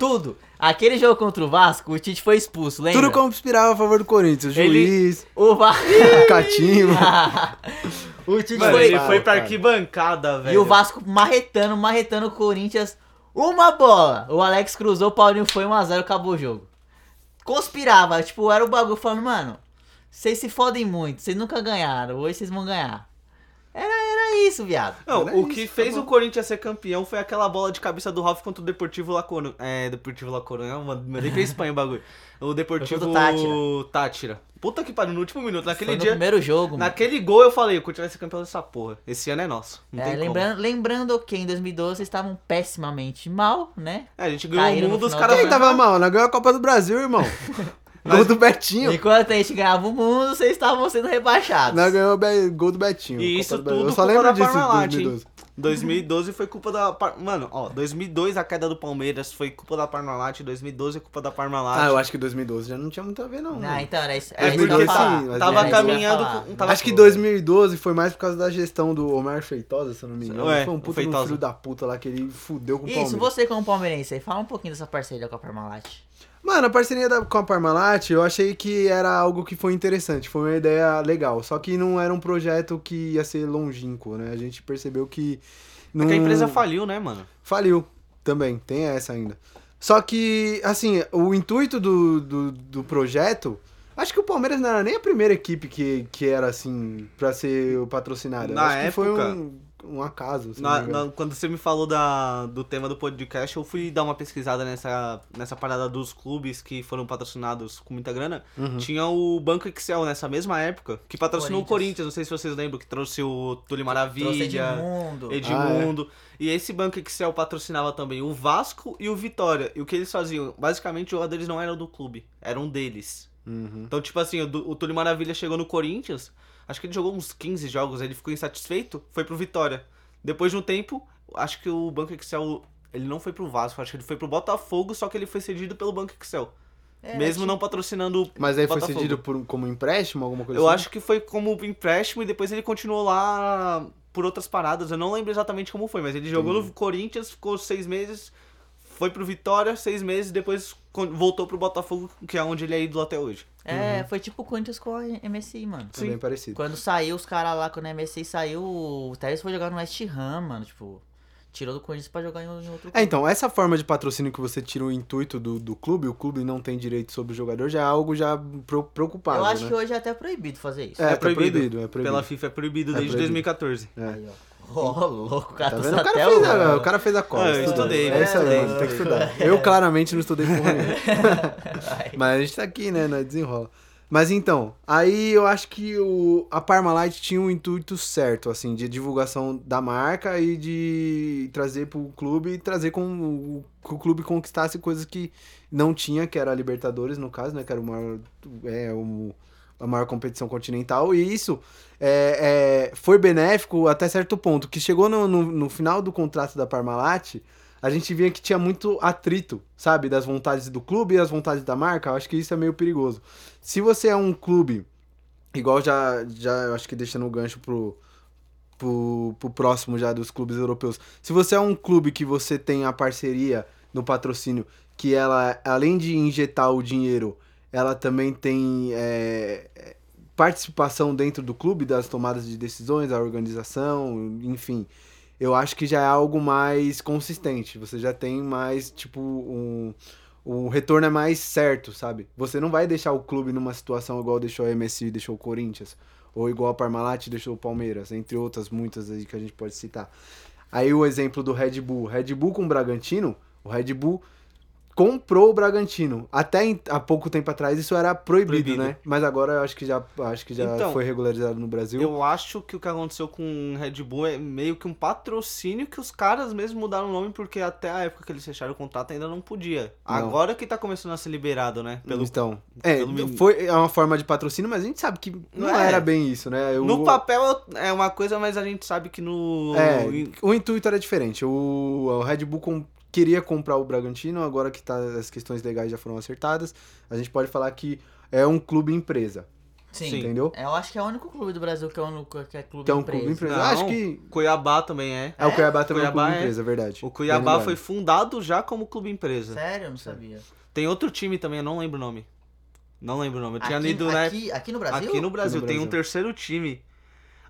Tudo. Aquele jogo contra o Vasco, o Tite foi expulso, lembra? Tudo conspirava a favor do Corinthians. Ele- Juiz, O Vasco. Catinho. o Tite Mano, foi. ele para, foi pra arquibancada, velho. E o Vasco marretando, marretando o Corinthians. Uma bola. O Alex cruzou, o Paulinho foi 1x0, acabou o jogo. Conspirava, tipo, era o bagulho falando, mano, vocês se fodem muito, vocês nunca ganharam, hoje vocês vão ganhar. Era, era isso, viado. Não, Era o isso, que tá fez bom. o Corinthians ser campeão foi aquela bola de cabeça do Ralf contra o Deportivo La Coruña. É, Deportivo La Coruña, mano, mandei pra Espanha o bagulho. O Deportivo contra Tátira. Puta que pariu, no último minuto, naquele Foi no dia... primeiro jogo, mano. Naquele gol eu falei, o Corinthians vai ser campeão dessa porra. Esse ano é nosso. Não É, tem como. lembrando, lembrando que em 2012 vocês estavam pessimamente mal, né? É, a gente ganhou Caíram o mundo, os caras... Quem tava mal? Nós ganhamos a Copa do Brasil, irmão. Gol do Betinho. Enquanto a gente ganhava o mundo, vocês estavam sendo rebaixados. Nós ganhamos gol do Betinho. E isso tudo Eu só lembro disso em hein? 2012. 2012 foi culpa da... Mano, ó, 2002 a queda do Palmeiras foi culpa da Parmalat, 2012 é culpa da Parmalat. Ah, eu acho que 2012 já não tinha muito a ver, não. Ah, mano. então era isso. É Era isso que eu porque ia falar. sim, tava isso ia caminhando com- tava- Acho que 2012 foi mais por causa da gestão do Omar Feitosa, se eu não me engano. Ué, foi um o puta de um Feitosa. filho da puta lá que ele fudeu com o Isso, Palmeiras. você como palmeirense, aí, fala um pouquinho dessa parceria com a Parmalat. Mano, a parceria da, com a Parmalat, eu achei que era algo que foi interessante, foi uma ideia legal. Só que não era um projeto que ia ser longínquo, né? A gente percebeu que. Não... É a empresa faliu, né, mano? Faliu também, tem essa ainda. Só que, assim, o intuito do, do, do projeto. Acho que o Palmeiras não era nem a primeira equipe que, que era assim, pra ser patrocinada. Na acho que foi época- um, um acaso. se Na- na- quando você me falou da, do tema do podcast, eu fui dar uma pesquisada nessa, nessa parada dos clubes que foram patrocinados com muita grana. Uhum. Tinha o Banco Excel nessa mesma época, que patrocinou o Corinthians. Corinthians. Não sei se vocês lembram, que trouxe o Tule Trouxe Maravilha, Edmundo. Edmundo. E esse Banco Excel patrocinava também o Vasco e o Vitória. E o que eles faziam? Basicamente, os jogadores não eram do clube, eram deles. Uhum. Então, tipo assim, o, o Túlio Maravilha chegou no Corinthians, acho que ele jogou uns 15 jogos, ele ficou insatisfeito, foi pro Vitória. Depois de um tempo, acho que o Banco Excel, ele não foi pro Vasco, acho que ele foi pro Botafogo, só que ele foi cedido pelo Banco Excel. É, mesmo não patrocinando o Mas aí foi Botafogo. cedido por, como empréstimo, alguma coisa Eu assim? acho que foi como empréstimo e depois ele continuou lá por outras paradas. Eu não lembro exatamente como foi, mas ele jogou no Corinthians, ficou seis meses, foi pro Vitória, seis meses, depois voltou pro Botafogo, que é onde ele é ídolo até hoje. É, foi tipo o Corinthians com a MSI, mano. É bem parecido. Quando saiu os caras lá, quando a MSI saiu, o Tevez foi jogar no West Ham, mano. Tipo, tirou do Corinthians pra jogar em, outro É, então, essa forma de patrocínio que você tira o intuito do, do clube, o clube não tem direito sobre o jogador, já é algo já pro- preocupado, Eu acho né? que hoje é até proibido fazer isso. É, É proibido, proibido. é proibido. Pela FIFA é proibido É desde proibido. 2014. É. Aí, ó. Ô, louco, o cara Tá vendo? O até cara, fez a, o- o cara fez a cola. Ah, eu estudei, É né? isso aí, mano, tem que estudar. Eu claramente não estudei porra nenhuma. Mas a gente tá aqui, né? Nós desenrola. Mas então, aí eu acho que o, a Parmalat tinha um intuito certo, assim, de divulgação da marca e de trazer pro clube e trazer com o, que o clube conquistasse coisas que não tinha, que era a Libertadores, no caso, né? Que era o maior, é, o, a maior competição continental. E isso é, é, foi benéfico até certo ponto, que chegou no, no, no final do contrato da Parmalat, a gente via que tinha muito atrito, sabe? Das vontades do clube e as vontades da marca. Eu acho que isso é meio perigoso. Se você é um clube, igual já, já eu acho que deixando o gancho pro, pro, pro próximo já dos clubes europeus. Se você é um clube que você tem a parceria no patrocínio, que ela, além de injetar o dinheiro, ela também tem é, participação dentro do clube, das tomadas de decisões, a organização, enfim. Eu acho que já é algo mais consistente. Você já tem mais, tipo, um, o retorno é mais certo, sabe? Você não vai deixar o clube numa situação igual deixou a MSI deixou o Corinthians, ou igual a Parmalat deixou o Palmeiras, entre outras muitas aí que a gente pode citar. Aí o exemplo do Red Bull, Red Bull com o Bragantino, o Red Bull comprou o Bragantino. Até há pouco tempo atrás isso era proibido, Proibido. né? Mas agora eu acho que já, acho que já Então, foi regularizado no Brasil. Eu acho que o que aconteceu com o Red Bull é meio que um patrocínio que os caras mesmo mudaram o nome porque até a época que eles fecharam o contrato ainda não podia. Não. Agora que tá começando a ser liberado, né? Pelo... Então, é, pelo foi é uma forma de patrocínio, mas a gente sabe que não É. era bem isso, né? Eu- No papel é uma coisa, mas a gente sabe que no. É, o intuito era diferente. O, o Red Bull queria comprar o Bragantino, agora que tá, as questões legais já foram acertadas, a gente pode falar que é um clube empresa, Sim. entendeu? Eu acho que é o único clube do Brasil que é, o único, que é clube Que é um empresa. clube empresa. Não, Acho que Cuiabá também é. é, o Cuiabá também é um Cuiabá clube é- empresa, verdade. O Cuiabá foi fundado já como clube empresa. Sério? Eu não sabia. Tem outro time também, eu não lembro o nome. Não lembro o nome. Eu tinha aqui, lido, né? aqui, aqui no Brasil? Aqui no Brasil no tem um Brasil. terceiro time.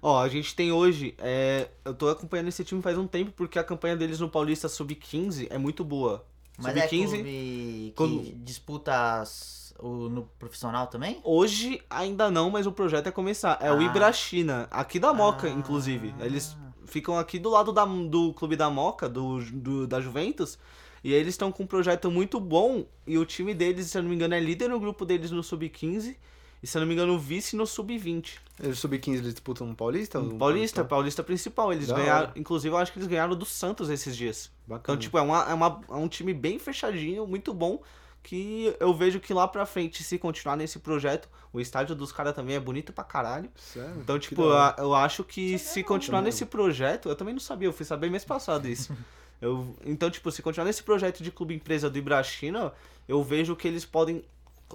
Ó, a gente tem hoje. é, eu tô acompanhando esse time faz um tempo porque a campanha deles no Paulista Sub-15 é muito boa. Mas é Sub-15. clube que Quando- disputa as- o, no profissional também? Hoje ainda não, mas o projeto é começar. É o Ah. Ibrachina, aqui da Moca, Ah. inclusive. Eles ficam aqui do lado da- do clube da Moca, do, do- da Juventus. E eles estão com um projeto muito bom. E o time deles, se eu não me engano, é líder no grupo deles no Sub-15. E se eu não me engano, vice no Sub-20. Eles sub-15 eles disputam um paulista? Um Paulista, Paulista principal. Eles Da ganharam. hora. Inclusive, eu acho que eles ganharam do Santos esses dias. Bacana. Então, tipo, é, uma, é, uma, é um time bem fechadinho, muito bom. Que eu vejo que lá pra frente, se continuar nesse projeto, o estádio dos caras também é bonito pra caralho. Sério? Então, tipo, eu, eu acho que se continuar nesse projeto, eu também não sabia, eu fui saber mês passado isso. Eu, então, tipo, se continuar nesse projeto de clube empresa do Ibrachina, eu vejo que eles podem.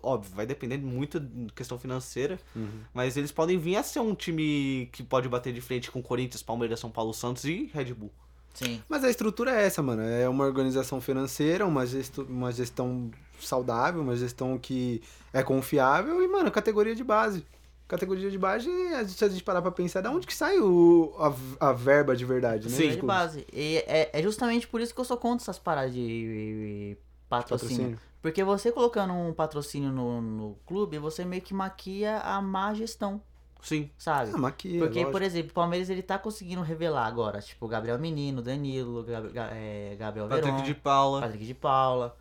Óbvio, vai depender muito da questão financeira, Uhum. mas eles podem vir a ser um time que pode bater de frente com Corinthians, Palmeiras, São Paulo, Santos e Red Bull. Sim. Mas a estrutura é essa, mano. É uma organização financeira, uma, gesto, uma gestão saudável, uma gestão que é confiável e, mano, categoria de base. Categoria de base, se a gente parar pra pensar, da onde que sai o, a, a verba de verdade, né? Sim. de base. E é, é justamente por isso que eu sou contra essas paradas de patrocínio. Patrocínio. Porque você colocando um patrocínio no, no clube, você meio que maquia a má gestão, Sim. sabe? Ah, maquia, Porque, lógico. por exemplo, o Palmeiras ele tá conseguindo revelar agora, tipo, Gabriel Menino, Danilo, Gab- Ga- é, Gabriel Patrick Veron, de Paula. Patrick de Paula.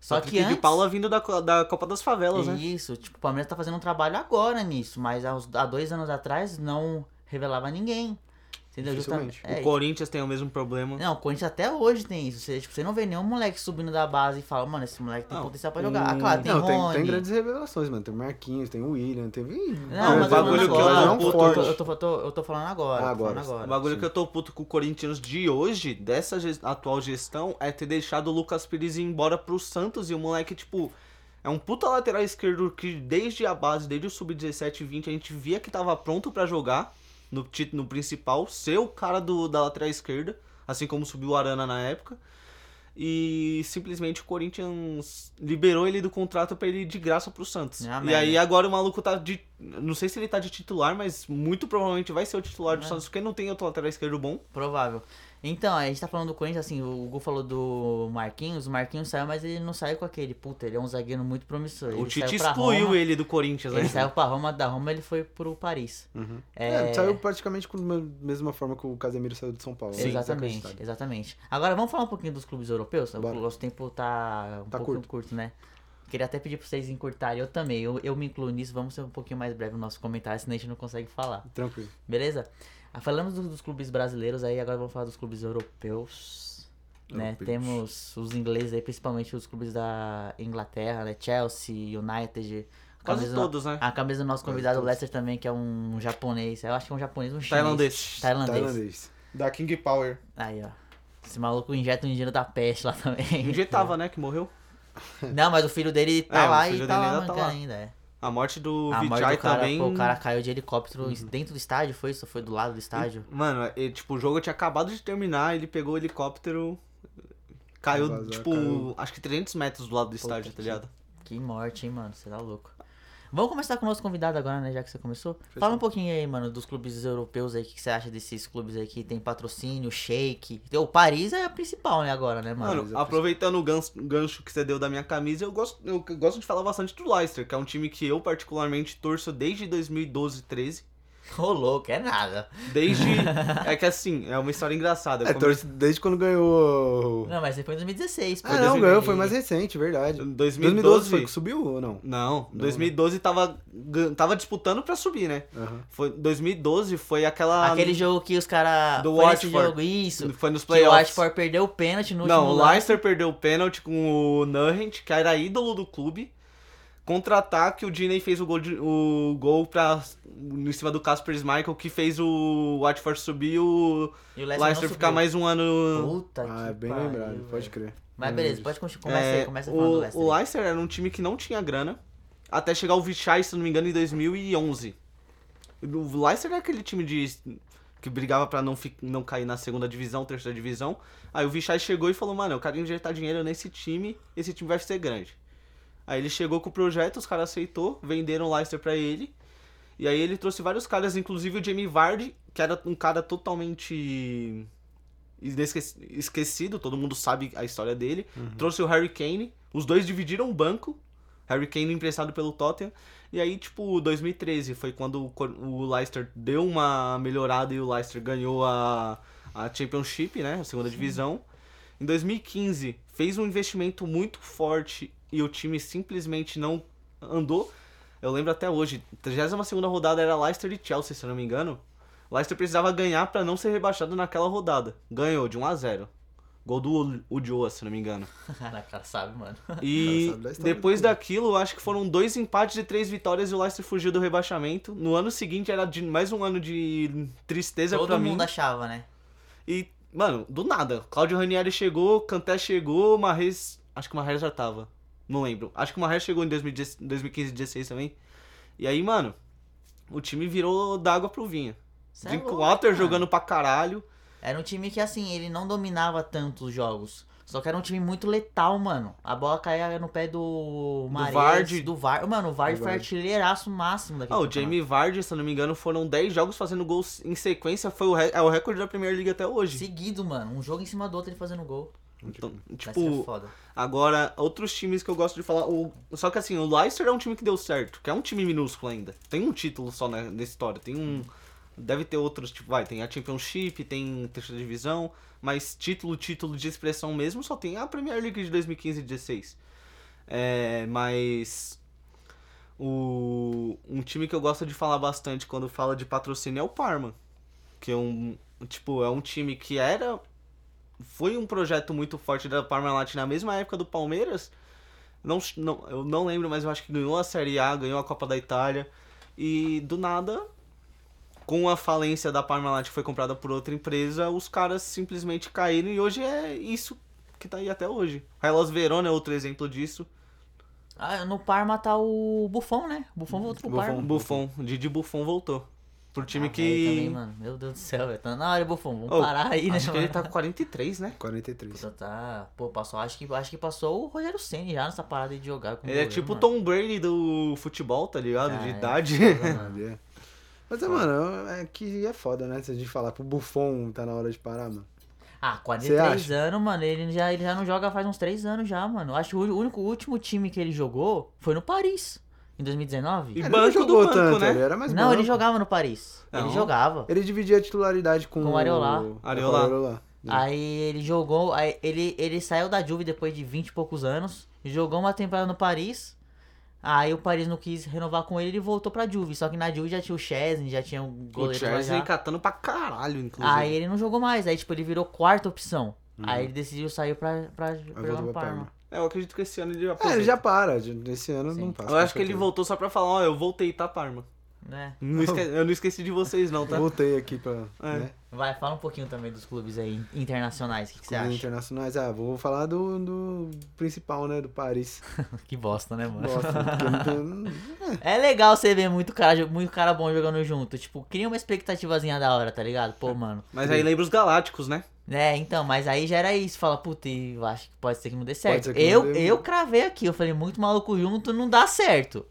Só Patrick que antes... de Paula vindo da, da Copa das Favelas, né? Isso, tipo, o Palmeiras tá fazendo um trabalho agora nisso, mas há, uns- há dois anos atrás não revelava ninguém. Entendeu? Justamente- é, O Corinthians tem o mesmo problema. Não, o Corinthians até hoje tem isso. Você, tipo, você não vê nenhum moleque subindo da base e fala, mano, esse moleque tem Não, potencial pra jogar. Ah, hum, claro, tem Não, tem, Rony. tem grandes revelações, mano. Tem o Marquinhos, tem o William, tem. Ih, Não, Não, mas o bagulho que eu não agora. puto- Eu tô, eu, tô, eu, tô, eu tô falando agora. Ah, tô falando agora. agora. O bagulho sim. que eu tô puto com o Corinthians de hoje, dessa atual gestão, é ter deixado o Lucas Pires ir embora pro Santos e o moleque, tipo, é um puta lateral esquerdo que desde a base, desde o sub-17 e 20, a gente via que tava pronto pra jogar no, no principal, ser o cara do, da lateral esquerda, assim como subiu o Arana na época. E simplesmente o Corinthians liberou ele do contrato pra ele ir de graça pro Santos. Uma e aí agora o maluco tá de. Não sei se ele tá de titular, mas muito provavelmente vai ser o titular do É. Santos, porque não tem outro lateral esquerdo bom. Provável. Então, a gente tá falando do Corinthians, assim, o Gu falou do Marquinhos, o Marquinhos saiu, mas ele não saiu com aquele, puta, ele é um zagueiro muito promissor. o Ele Tite saiu pra excluiu Roma, ele do Corinthians, né? Ele saiu pra Roma, da Roma ele foi pro Paris. Uhum. É, É, saiu praticamente com a mesma forma que o Casemiro saiu de São Paulo. né? exatamente, exatamente. Agora vamos falar um pouquinho dos clubes europeus? O Bora. nosso tempo tá um Tá pouco curto. curto. né? Queria até pedir pra vocês encurtarem, eu também, eu, eu me incluo nisso, vamos ser um pouquinho mais breve no nosso comentário, senão a gente não consegue falar. Tranquilo. Beleza? Ah, Falamos dos, dos clubes brasileiros aí, agora vamos falar dos clubes europeus. Né? Europeus. Temos os ingleses aí, principalmente os clubes da Inglaterra, né? Chelsea, United. Quase todos, né? A camisa do nosso convidado. Leicester também, que é um japonês. Eu acho que é um japonês, um chinês. Tailandês. Tailandês. Tailandês. Da King Power. Aí, ó. Esse maluco injeta um dinheiro da peste lá também. Injetava, né? Que morreu. Não, mas o filho dele tá É, lá e tá lá ainda tá mancando lá. ainda, é. A morte do A morte Vijay do cara, também. pô, o cara caiu de helicóptero dentro do estádio, foi isso? Foi do lado do estádio? Mano, ele, tipo, o jogo tinha acabado de terminar, ele pegou o helicóptero. Caiu, Vazar, tipo, caiu. acho que 300 metros do lado do estádio, tá que- ligado? Que morte, hein, mano? Você tá louco. Vamos começar com o nosso convidado agora, né? Já que você começou. Fala um pouquinho aí, mano, dos clubes europeus aí. O que que você acha desses clubes aí que tem patrocínio, shake? O Paris é a principal, né, agora, né, mano? Mano, aproveitando o gancho, gancho que você deu da minha camisa, eu gosto, eu gosto de falar bastante do Leicester, que é um time que eu particularmente torço desde 2012, 13. Ô, louco, é nada. Desde. é que assim, é uma história engraçada. É, come- torce desde quando ganhou. Não, mas foi em 2016. pô. Ah, não, 2000 ganhou, foi mais recente, verdade. 2012, 2012 foi que subiu ou não? Não, 2012 tava, gan- tava disputando pra subir, né? Aham. Foi, 2012 foi aquela. Aquele jogo que os caras. Do Watford. jogo, isso. Foi nos Que o playoffs. Watford perdeu o pênalti no Não, o. Leicester perdeu o pênalti com o Nurrent, que era ídolo do clube. Contra-ataque, o Diney fez o gol, de- o gol pra, em cima do Casper Schmeichel, que fez o Watford subir e o E o Leicester, ficar subiu. mais um ano... Puta Ah, que é bem pariu, lembrado, pode velho. crer. Mas beleza, pode continuar. Começa É, aí, começa falando do o, Leicester. o Leicester era um time que não tinha grana, até chegar o Vichai, se não me engano, em 2011. O Leicester era aquele time de que brigava pra não, fi- não cair na segunda divisão, terceira divisão. Aí o Vichai chegou e falou, mano, eu quero injetar dinheiro nesse time, esse time vai ser grande. Aí ele chegou com o projeto, os caras aceitou, venderam o Leicester pra ele. E aí ele trouxe vários caras, inclusive o Jamie Vardy, que era um cara totalmente esquecido, todo mundo sabe a história dele. Trouxe o Harry Kane, os dois dividiram o banco. Harry Kane emprestado pelo Tottenham. E aí, tipo, 2013 foi quando o Leicester deu uma melhorada e o Leicester ganhou a, a Championship, né? A segunda divisão. Em 2015, fez um investimento muito forte e o time simplesmente não andou. Eu lembro até hoje, 32 rodada era Leicester e Chelsea, se eu não me engano. Leicester precisava ganhar pra não ser rebaixado naquela rodada. Ganhou de 1 a 0 Gol do Udioa, se não me engano. Caraca, cara sabe, mano. E sabe da depois daquilo, acho que foram dois empates e três vitórias e o Leicester fugiu do rebaixamento. No ano seguinte era mais um ano de tristeza Todo pra mundo mim. achava, né? E, mano, do nada. Claudio Ranieri chegou, Kanté chegou, Marres. Acho que o Marres já tava. Não lembro. Acho que o Marres chegou em 2010 2015 e 2016 também. E aí, mano, o time virou d'água pro vinho. Cê é louco, Drinkwater jogando pra caralho. Era um time que, assim, ele não dominava tanto os jogos. Só que era um time muito letal, mano. A bola caía no pé do Mares, do Var. Mano, o Vardy Do foi artilheiraço máximo daquele Ah, o. Jamie Vardy, se eu não me engano, foram 10 jogos fazendo gols em sequência. Foi o, re- é o recorde da Premier League até hoje. Seguido, mano. Um jogo em cima do outro ele fazendo gol. Então, ser tipo, agora, outros times que eu gosto de falar. O, só que assim, o Leicester é um time que deu certo, que é um time minúsculo ainda. Tem um título só na, na história. Tem um. Deve ter outros, tipo, vai, tem a Championship, tem terceira divisão, mas título, título de expressão mesmo, só tem a Premier League de 2015 e 16. É, mas. O, um time que eu gosto de falar bastante quando fala de patrocínio é o Parma. Que é um. Tipo, é um time que era foi um projeto muito forte da Parmalat na mesma época do Palmeiras. Não, não, eu não lembro, mas eu acho que ganhou a Série A, ganhou a Copa da Itália. E do nada, com a falência da Parmalat que foi comprada por outra empresa, os caras simplesmente caíram e hoje é isso que tá aí até hoje. Hellas Verona é outro exemplo disso. Ah, no Parma tá o Buffon, né? Buffon voltou pro Parma. Buffon, Didi Buffon voltou. Pro time Ah, que. Também, mano. Meu Deus do céu, velho. Tá na hora, Buffon. Vamos Oh, parar aí, né, Acho que ele tá com 43, né? 43. Puta, tá. Pô, passou. Acho que, acho que passou o Rogério Senna já nessa parada de jogar com Ele é goleiro, tipo o. Tom Brady do futebol, tá ligado? Ah, de é. idade. Foda. É. Mas é, mano, é que é foda, né? Se a gente falar pro Buffon tá na hora de parar, mano. Ah, Cê 43 acha? anos, mano. Ele já, ele já não joga faz uns 3 anos já, mano. Acho que o único o último time que ele jogou foi no Paris. Em 2019. E Ele banco jogou banco, tanto, né? ele era mais não, banco. ele jogava no Paris. Não. Ele jogava. Ele dividia a titularidade com, Com o Areola. o- Areola. com o Areola. Aí ele jogou. Aí ele, ele saiu da Juve depois de 20 e poucos anos. Jogou uma temporada no Paris. Aí o Paris não quis renovar com ele ele voltou pra Juve. Só que na Juve já tinha o Chesney, já tinha um O goleiro Chelsea já. catando pra caralho, inclusive. Aí ele não jogou mais. Aí, tipo, ele virou quarta opção. Aí ele decidiu sair pra, pra, pra jogar voltou no Parma. Parma. É, eu acredito que esse ano ele já É, ele já para. Esse ano Sim. não passa. Eu acho que ele voltou só pra falar, ó, eu voltei, tá, Parma? Né? Não esque- Eu não esqueci de vocês, não, tá? Voltei aqui pra. É. Né? Vai, fala um pouquinho também dos clubes aí internacionais. O que, que você acha? internacionais. Ah, vou falar do, do principal, né? Do Paris. Que bosta, né, mano? Porque não tem- É legal você ver muito cara, muito cara bom jogando junto. Tipo, cria uma expectativazinha da hora, tá ligado? Pô, mano. Mas aí lembra os Galácticos, né? É, então, mas aí já era isso. Fala, puta, e eu acho que pode ser que não dê certo. ser que não Eu, dê. eu cravei aqui, eu falei, muito maluco junto não dá certo.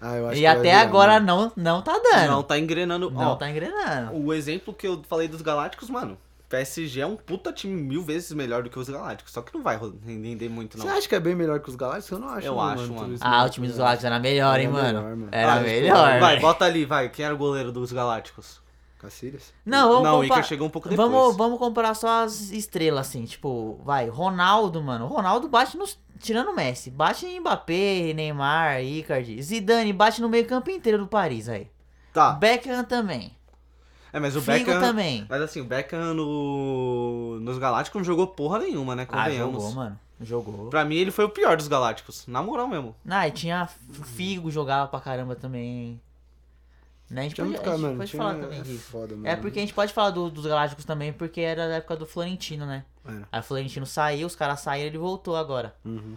Ah, eu acho E até agora né? não, não tá dando. Não tá engrenando. Não Ó, tá engrenando. O exemplo que eu falei dos Galácticos, mano, PSG é um puta time mil vezes melhor do que os Galácticos. Só que não vai render muito, não. Você acha que é bem melhor que os Galácticos? Eu não acho, Eu não, acho, mano. isso, Ah, o time dos Galácticos era melhor, hein, Era mano? melhor, mano. Era Ah, melhor. Vai, bota ali, vai. Quem era o goleiro dos Galácticos? Cacilhas? Não, vamos não, o comparar- Iker chegou um pouco depois. Vamos, vamos comparar só as estrelas, assim, tipo, vai, Ronaldo, mano. Ronaldo bate nos. Tirando o Messi, bate em Mbappé, Neymar, Icardi. Zidane bate no meio campo inteiro do Paris aí. Tá. Beckham também. É, mas o Figo Beckham... também. Mas assim, o Beckham no... nos Galácticos não jogou porra nenhuma, né? Ah, Convenhamos. jogou, mano. Jogou. Pra mim, ele foi o pior dos Galácticos. Na moral mesmo. Ah, e tinha Figo, jogava pra caramba também. Né? A gente pode, a gente mano. pode falar também é disso. foda. É porque a gente pode falar do- dos Galácticos também, porque era da época do Florentino, né? Era. Aí o Florentino saiu, os caras saíram ele voltou agora. Uhum.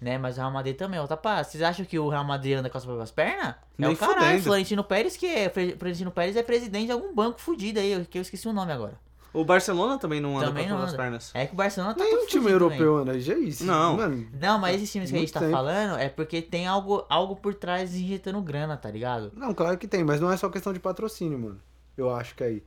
Né? Mas o Real Madrid também, outra pá. Vocês acham que o Real Madrid anda com as próprias pernas? É Nem o caralho, fudendo. Florentino Pérez que é. Florentino Pérez é presidente de algum banco fudido aí, que eu esqueci o nome agora. O Barcelona também não anda Também com não as pernas. É que o Barcelona tá Nenhum todo time europeu anda, já é isso. Não. Mano. Não, mas esses times que a gente tá tempo. falando é porque tem algo, algo por trás injetando grana, tá ligado? não, claro que tem, mas não é só questão de patrocínio, mano. Eu acho que aí.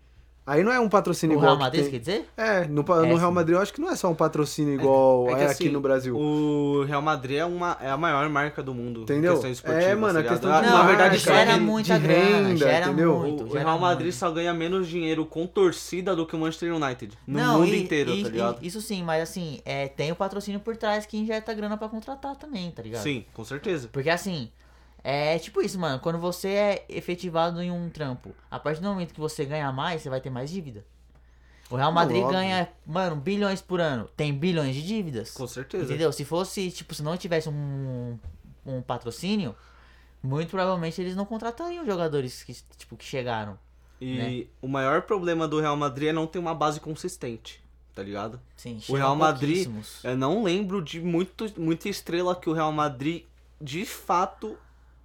Aí não é um patrocínio O igual. Real que Madrid, tem- quer dizer? É, no, É, no Real sim. Madrid eu acho que não é só um patrocínio igual É que é assim, aqui no Brasil. O Real Madrid é, uma, é a maior marca do mundo. Entendeu? É, mano, tá a questão de Na Não, verdade, já só era que- muita de grana, renda, já era entendeu? muito. O, o já era Real Madrid muito. só ganha menos dinheiro com torcida do que o Manchester United. No Não, mundo e- inteiro, e- tá ligado? e- isso sim, mas assim, é, tem o patrocínio por trás que injeta grana pra contratar também, tá ligado? Sim, com certeza. Porque assim, é tipo isso, mano. Quando você é efetivado em um trampo, a partir do momento que você ganha mais, você vai ter mais dívida. O Real Madrid óbvio. ganha, mano, bilhões por ano. Tem bilhões de dívidas. Com certeza. Entendeu? Se fosse, tipo, se não tivesse um, um patrocínio, muito provavelmente eles não contratariam jogadores que, tipo, que chegaram. E né? o maior problema do Real Madrid é não ter uma base consistente, tá ligado? Sim, O Real Madrid, eu não lembro de muito, muita estrela que o Real Madrid de fato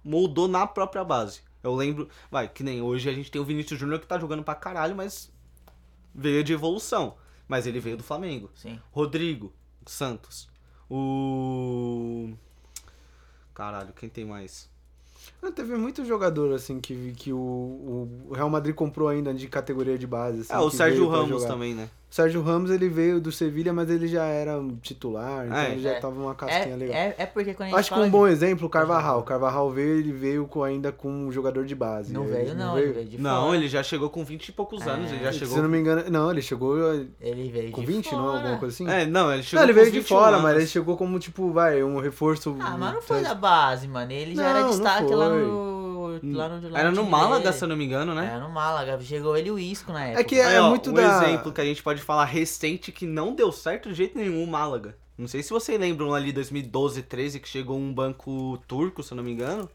moldou na própria base. Eu lembro, vai, que nem hoje a gente tem o Vinícius Júnior que tá jogando pra caralho, mas veio de evolução. Mas ele veio do Flamengo. Sim. Rodrigo, Santos. O. Caralho, quem tem mais? Ah, Teve muito jogador, assim, que, que o, o Real Madrid comprou ainda de categoria de base. Assim, Ah, o Sérgio Ramos também, né? O Sérgio Ramos, ele veio do Sevilha, mas ele já era um titular, então É. ele já É. tava uma casquinha É, legal. é, é porque quando a gente Acho que um de- bom exemplo, o Carvajal. O Carvajal veio, ele veio com, ainda com um jogador de base. Não Ele veio, não, ele veio de Não, fora. ele já chegou com 20 e poucos É. anos, ele já Se chegou. eu não me engano, não, ele chegou Ele veio com de 20, não? fora. Alguma coisa assim? É, não, ele chegou não, ele com veio de 21 fora, anos. mas ele chegou como, tipo, vai, um reforço. Ah, mas não foi da base, mano. Ele já era Não, não destaque lá foi. No. Lá no lá Era no Málaga, dele. se eu não me engano, né? Era no Málaga. Chegou ele e o Isco na época. É que é, ó, muito um da... exemplo que a gente pode falar recente que não deu certo de jeito nenhum, o Málaga. Não sei se vocês lembram ali 2012, 13 que chegou um banco turco, se eu não me engano,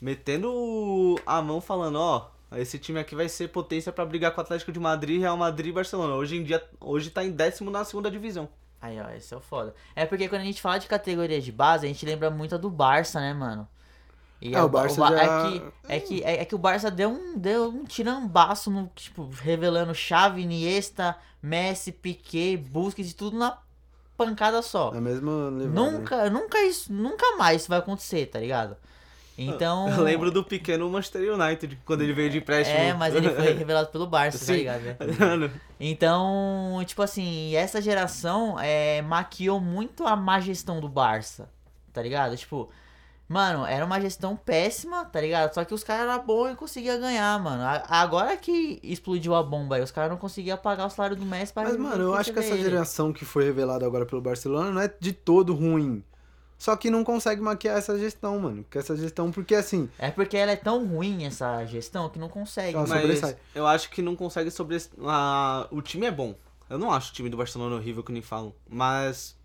metendo a mão falando, ó, esse time aqui vai ser potência pra brigar com o Atlético de Madrid, Real Madrid e Barcelona. Hoje em dia, hoje tá em décimo na segunda divisão. Aí, ó, esse é o foda. É porque quando a gente fala de categoria de base, a gente lembra muito a do Barça, né, mano? E É, a- o Barça Ba- já- é, que, é, que, é, é que o Barça deu um, deu um tirambaço, no, tipo, revelando Xavi, Iniesta, Messi, Piquet, Busquets e tudo na pancada só. Levada, né? Nunca, nunca isso, nunca mais isso vai acontecer, tá ligado? Então. Eu lembro do pequeno Manchester United, quando ele veio de empréstimo. É, mas ele foi revelado pelo Barça, tá ligado? né? Então, tipo assim, essa geração é, maquiou muito a má gestão do Barça, tá ligado? Tipo, mano, era uma gestão péssima, tá ligado? Só que os caras eram bons e conseguiam ganhar, mano. Agora que explodiu a bomba aí, os caras não conseguiam pagar o salário do Messi pra Mas, mano, eu acho que essa ele. geração que foi revelada agora pelo Barcelona não é de todo ruim. Só que não consegue maquiar essa gestão, mano. Que essa gestão, porque assim, É porque ela é tão ruim, essa gestão, que não consegue. Ela mas eu acho que não consegue sobre. Ah, o time é bom. Eu não acho o time do Barcelona horrível, que nem falam. Mas.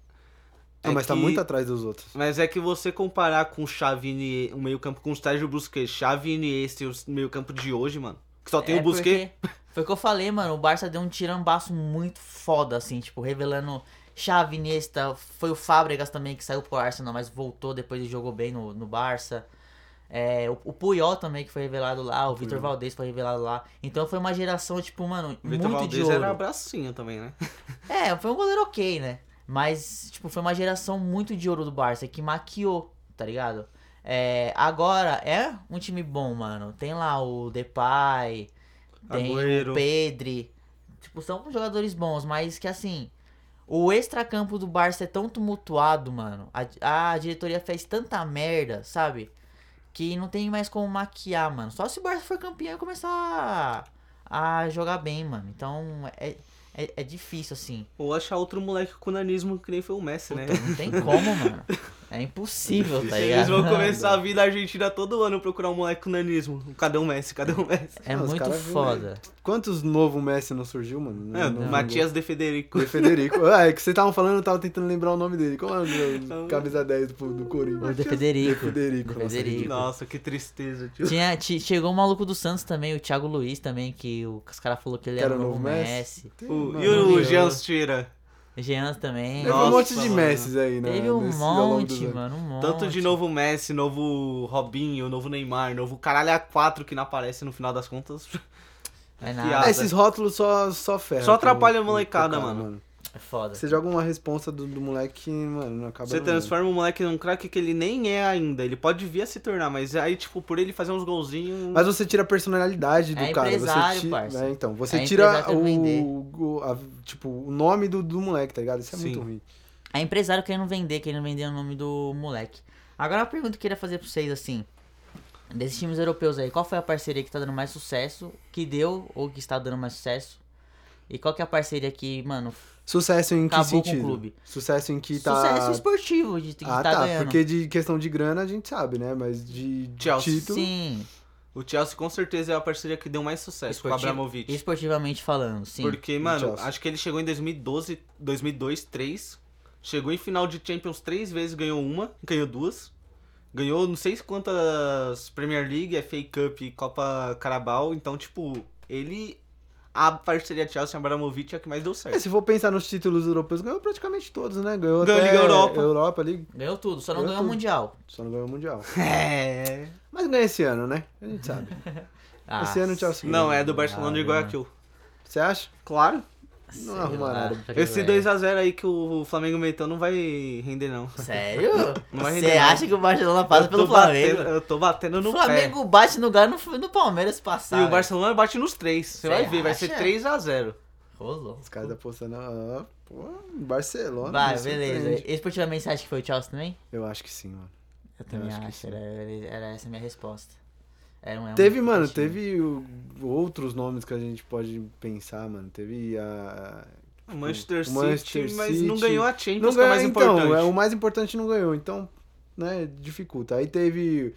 Não, é mas tá que- muito atrás dos outros. Mas é que você comparar com o Xavi Iniesta- o meio-campo com o Sérgio Busquets, Xavi e Iniesta e o meio-campo de hoje, mano. Que só tem É o Busquets. porque- Foi o que eu falei, mano. O Barça deu um tirambaço muito foda, assim, tipo, revelando Xavi, Iniesta. Foi o Fábregas também que saiu pro Arsenal, mas voltou depois e jogou bem no, no Barça. É, o, o Puyol também que foi revelado lá, o Vitor Valdez foi revelado lá. Então foi uma geração, tipo, mano, O Vitor muito de Valdez ouro. era bracinho também, né? É, foi um goleiro ok, né? Mas, tipo, foi uma geração muito de ouro do Barça que maquiou, tá ligado? É, agora é um time bom, mano. Tem lá o Depay, tem Agüero. o Pedri, tipo, são jogadores bons, mas que assim, o extracampo do Barça é tão tumultuado, mano. A, a diretoria fez tanta merda, sabe? Que não tem mais como maquiar, mano. Só se o Barça for campeão e começar a, a jogar bem, mano. Então é, é, é difícil, assim. Ou achar outro moleque com nanismo que nem foi o Messi, né? Puta, não tem como, mano. É impossível, tá ligado? Eles vão começar a vir na Argentina todo ano procurar um moleque com nanismo. Cadê o Messi? Cadê o Messi? É Não, os muito foda. Quantos novo Messi não surgiu, mano? É, Não- não- Matias de Federico. De Federico. Ah, é que vocês estavam falando, eu tava tentando lembrar o nome dele. Qual é o camisa 10 do, do Corinthians? O de Federico. De Federico. De nossa, Federico. Nossa, que tristeza, tio. Tinha, ti- chegou o maluco do Santos também, o Thiago Luiz também, que o- os caras falaram que ele era o novo Messi. Tem, O- mano, e o Jean Tira? Jean também. um Nossa, monte de mano. Messis aí, né? Teve um nesse- monte, mano, um monte. Tanto de novo Messi, novo Robinho, novo Neymar, novo caralho A4 que não aparece no final das contas. É nada, Ah, esses rótulos só, só ferram. Só atrapalha a molecada, com o cara, mano. É foda. Você joga uma responsa do, do moleque, mano, não acaba Você transforma o moleque num craque que ele nem é ainda. Ele pode vir a se tornar, mas aí, tipo, por ele fazer uns golzinhos. Mas você tira a personalidade do É cara. você tira, parça. é, então, você É tira o, o- a- tipo, o nome do, do moleque, tá ligado? Isso é Sim. muito ruim. É empresário querendo vender, querendo vender o nome do moleque. Agora uma pergunta que eu queria fazer pra vocês, assim. Desses times europeus aí, qual foi a parceria que tá dando mais sucesso? Que deu ou que está dando mais sucesso? E qual que é a parceria que, mano, Sucesso em que Acabou com o sentido? clube. Sucesso em que tá... sucesso esportivo de que Ah, tá, tá, ganhando? porque de questão de grana a gente sabe, né? Mas de Chelsea. título... Sim, O Chelsea com certeza é a parceria que deu mais sucesso com o Abramovich. esportivamente falando, sim. Porque, mano, acho que ele chegou em 2012, 2002, 3. Chegou em final de Champions três vezes, ganhou uma, ganhou duas. Ganhou não sei quantas Premier League, FA Cup e Copa Carabao. Então, tipo, ele. A parceria Chelsea e Abramovich é a que mais deu É, certo. se for pensar nos títulos europeus, ganhou praticamente todos, né? Ganhou, Ganhou até Liga Europa. Europa ali, Ganhou tudo, só não Ganhou ganhou o. Mundial. só não ganhou o Mundial. É. Mas ganha esse ano, né? A gente sabe. Ah, Esse ano o Chelsea Não, é do Barcelona de Ah, Guayaquil. Você acha? Claro. Não sei arruma lá, nada. Esse vai. 2x0 aí que o Flamengo meteu não vai render, não. Sério? Não vai Você render, não. acha que o Barcelona passa Eu pelo Flamengo? batendo- eu tô batendo no O Flamengo bate no Galo no, no Palmeiras pé. passar. E o. Barcelona bate nos três. Você Cê vai ver, vai ser acha? 3x0. Rolou. Os caras apostando. Ah, pô, Barcelona. Vai, me beleza. Esportivamente você acha que foi o Chelsea também? Eu acho que sim, mano. Eu também acho que acho, sim. era, era essa a minha resposta. Um, é um Teve, mano, time. teve o- outros nomes que a gente pode pensar, mano. Teve a. O Manchester, o Manchester City, mas não City. ganhou a Champions, Não que é o ganhou, mais então, importante. é, o mais importante não ganhou, então, né, dificulta. Aí teve.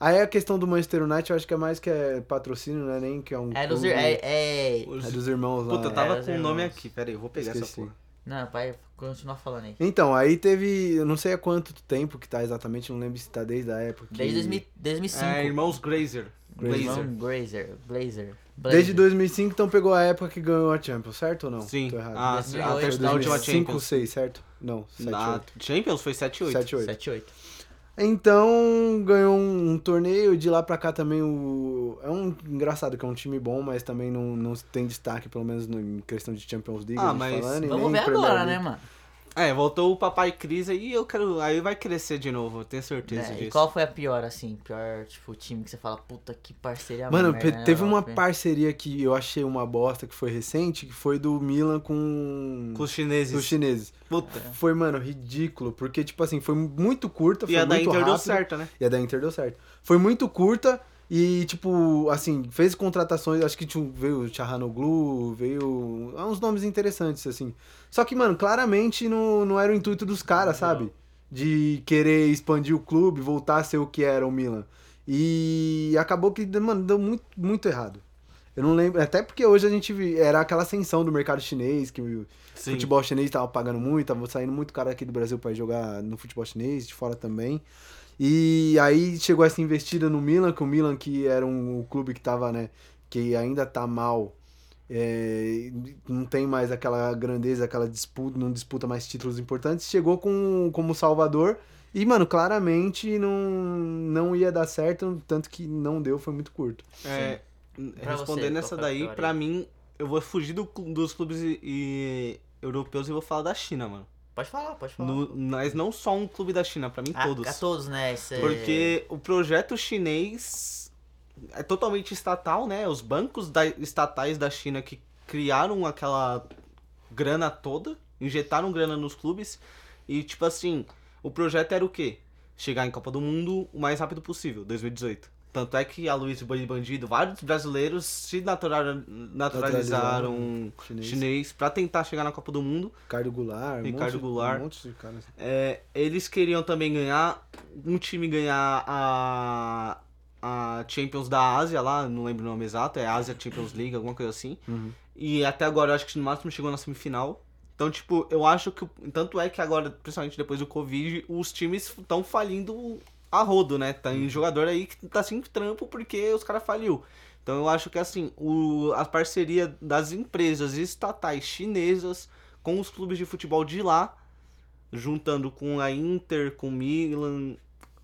Aí a questão do Manchester United, eu acho que é mais que é patrocínio, né? Nem que é um. É dos, clube, é, é... É dos irmãos lá. Puta, eu tava É, com o nome aqui. Pera aí, eu vou pegar essa Esqueci. porra. Não, pai, continua falando aí. Então, aí teve. Eu não sei há quanto tempo que tá exatamente, não lembro se tá desde a época. que- Desde 2000, 2005. É, irmãos Grazer. Grazer. Irmão Blazer. Blazer. Blazer. Desde 2005, então pegou a época que ganhou a Champions, certo ou não? Sim. Tô errado. Ah, 2008, a, Foi terceira- a última 2005, Champions. 6, certo? Não, 7, Na 8. Champions foi 7 8. 7, 8. 7, 8. Então, ganhou um, um torneio, de lá pra cá também o... É um engraçado que é um time bom, mas também não, não tem destaque, pelo menos no- em questão de Champions League, Ah, mas falando, Vamos ver agora, né, mano? É, voltou o papai Cris aí eu quero. Aí vai crescer de novo, eu tenho certeza É, disso. e qual foi a pior, assim? Pior, tipo, time que você fala, puta que parceria Mano, merda, pe- né, teve uma Europa, parceria que eu achei uma bosta, que foi recente, que foi do Milan com, Com os chineses. os chineses. Puta. Foi, mano, ridículo, porque, tipo assim, foi muito curta, foi E a da Inter deu rápido. certo, né? E a da Inter deu certo. Foi muito curta e, tipo, assim, fez contratações. Acho que tinha, veio o Chahanoglu, veio. há uns nomes interessantes, assim. Só que, mano, claramente não, não era o intuito dos caras, sabe? De querer expandir o clube, voltar a ser o que era o Milan. E acabou que, mano, deu muito, muito errado. Eu não lembro. Até porque hoje a gente. vi- Era aquela ascensão do mercado chinês, que o Sim. futebol chinês tava pagando muito, tava saindo muito cara aqui do Brasil pra jogar no futebol chinês, de fora também. E aí chegou essa investida no Milan, que o Milan, que era um, um clube que tava, né, que ainda tá mal, é, não tem mais aquela grandeza, aquela disputa, não disputa mais títulos importantes, chegou com, como salvador e, mano, claramente não, não ia dar certo, tanto que não deu, foi muito curto. É, respondendo essa a daí, pra mim, eu vou fugir do dos clubes e, e europeus e vou falar da China, mano. Pode falar, pode falar. No- mas não só um clube da China, pra mim A- todos. A, todos, né? Esse- Porque o projeto chinês é totalmente estatal, né? Os bancos da- estatais da China que criaram aquela grana toda, injetaram grana nos clubes e, tipo assim, o projeto era o quê? Chegar em Copa do Mundo o mais rápido possível, 2018. Tanto é que a Luiz Boi Bandido, vários brasileiros se natural- naturalizaram Chinês. chinês pra tentar chegar na Copa do Mundo. Ricardo Goulart. um Ricardo monte- Goulart. Um monte de caras. É, eles queriam também ganhar, um time ganhar a, a Champions da Ásia lá, não lembro o nome exato, é Ásia Champions League, alguma coisa assim. Uhum. E até agora eu acho que no máximo chegou na semifinal. Então, tipo, eu acho que. Tanto é que agora, principalmente depois do Covid, os times estão falindo a rodo, né? Tem jogador aí que tá sem trampo porque os caras faliu. Então eu acho que assim, o, a parceria das empresas estatais chinesas com os clubes de futebol de lá, juntando com a Inter, com o Milan,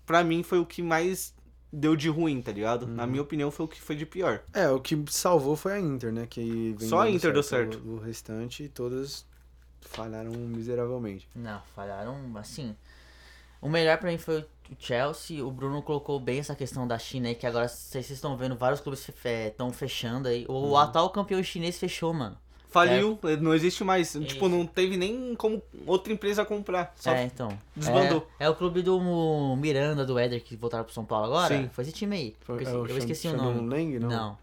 pra mim foi o que mais deu de ruim, tá ligado? Na minha opinião foi o que foi de pior. É, o que salvou foi a Inter, né? Que vem Só a Inter deu certo. O, o restante, todas falharam miseravelmente. Não, falharam assim. O melhor pra mim foi o Chelsea. O Bruno colocou bem essa questão da China aí, que agora vocês estão vendo, vários clubes estão fechando aí. O Uhum. atual campeão chinês fechou, mano. Faliu, não existe mais. Tipo, Isso. não teve nem como outra empresa comprar. Só É, então. desbandou. É, é o clube do Miranda, do Éder, que voltaram pro São Paulo agora. Sim. Foi esse time aí. Foi- eu esqueci, é o eu esqueci o nome. Lang, não? Não.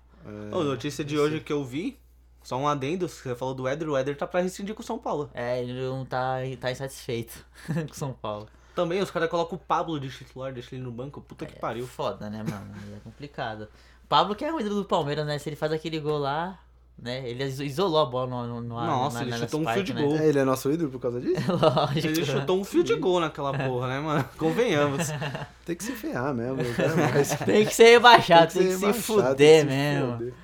É, Ô, notícia de hoje que eu vi, só um adendo, você falou do Éder, o Éder tá pra rescindir com o São Paulo. É, ele não tá, tá insatisfeito com o São Paulo. Também os caras colocam o Pablo de titular, deixam ele no banco, puta que É pariu. foda, né, mano? É complicado. Pablo que é o ídolo do Palmeiras, né? Se ele faz aquele gol lá, né? Ele iso- isolou a bola no, no, no Nossa, na, ele chutou um fio de gol. É, ele é nosso ídolo por causa disso? Né? Lógico. Ele chutou um fio de gol naquela porra, né, mano? Convenhamos. Tem que se ferrar mesmo. Tem que ser rebaixado, tem que, se rebaixado, fuder tem que se mesmo. fuder.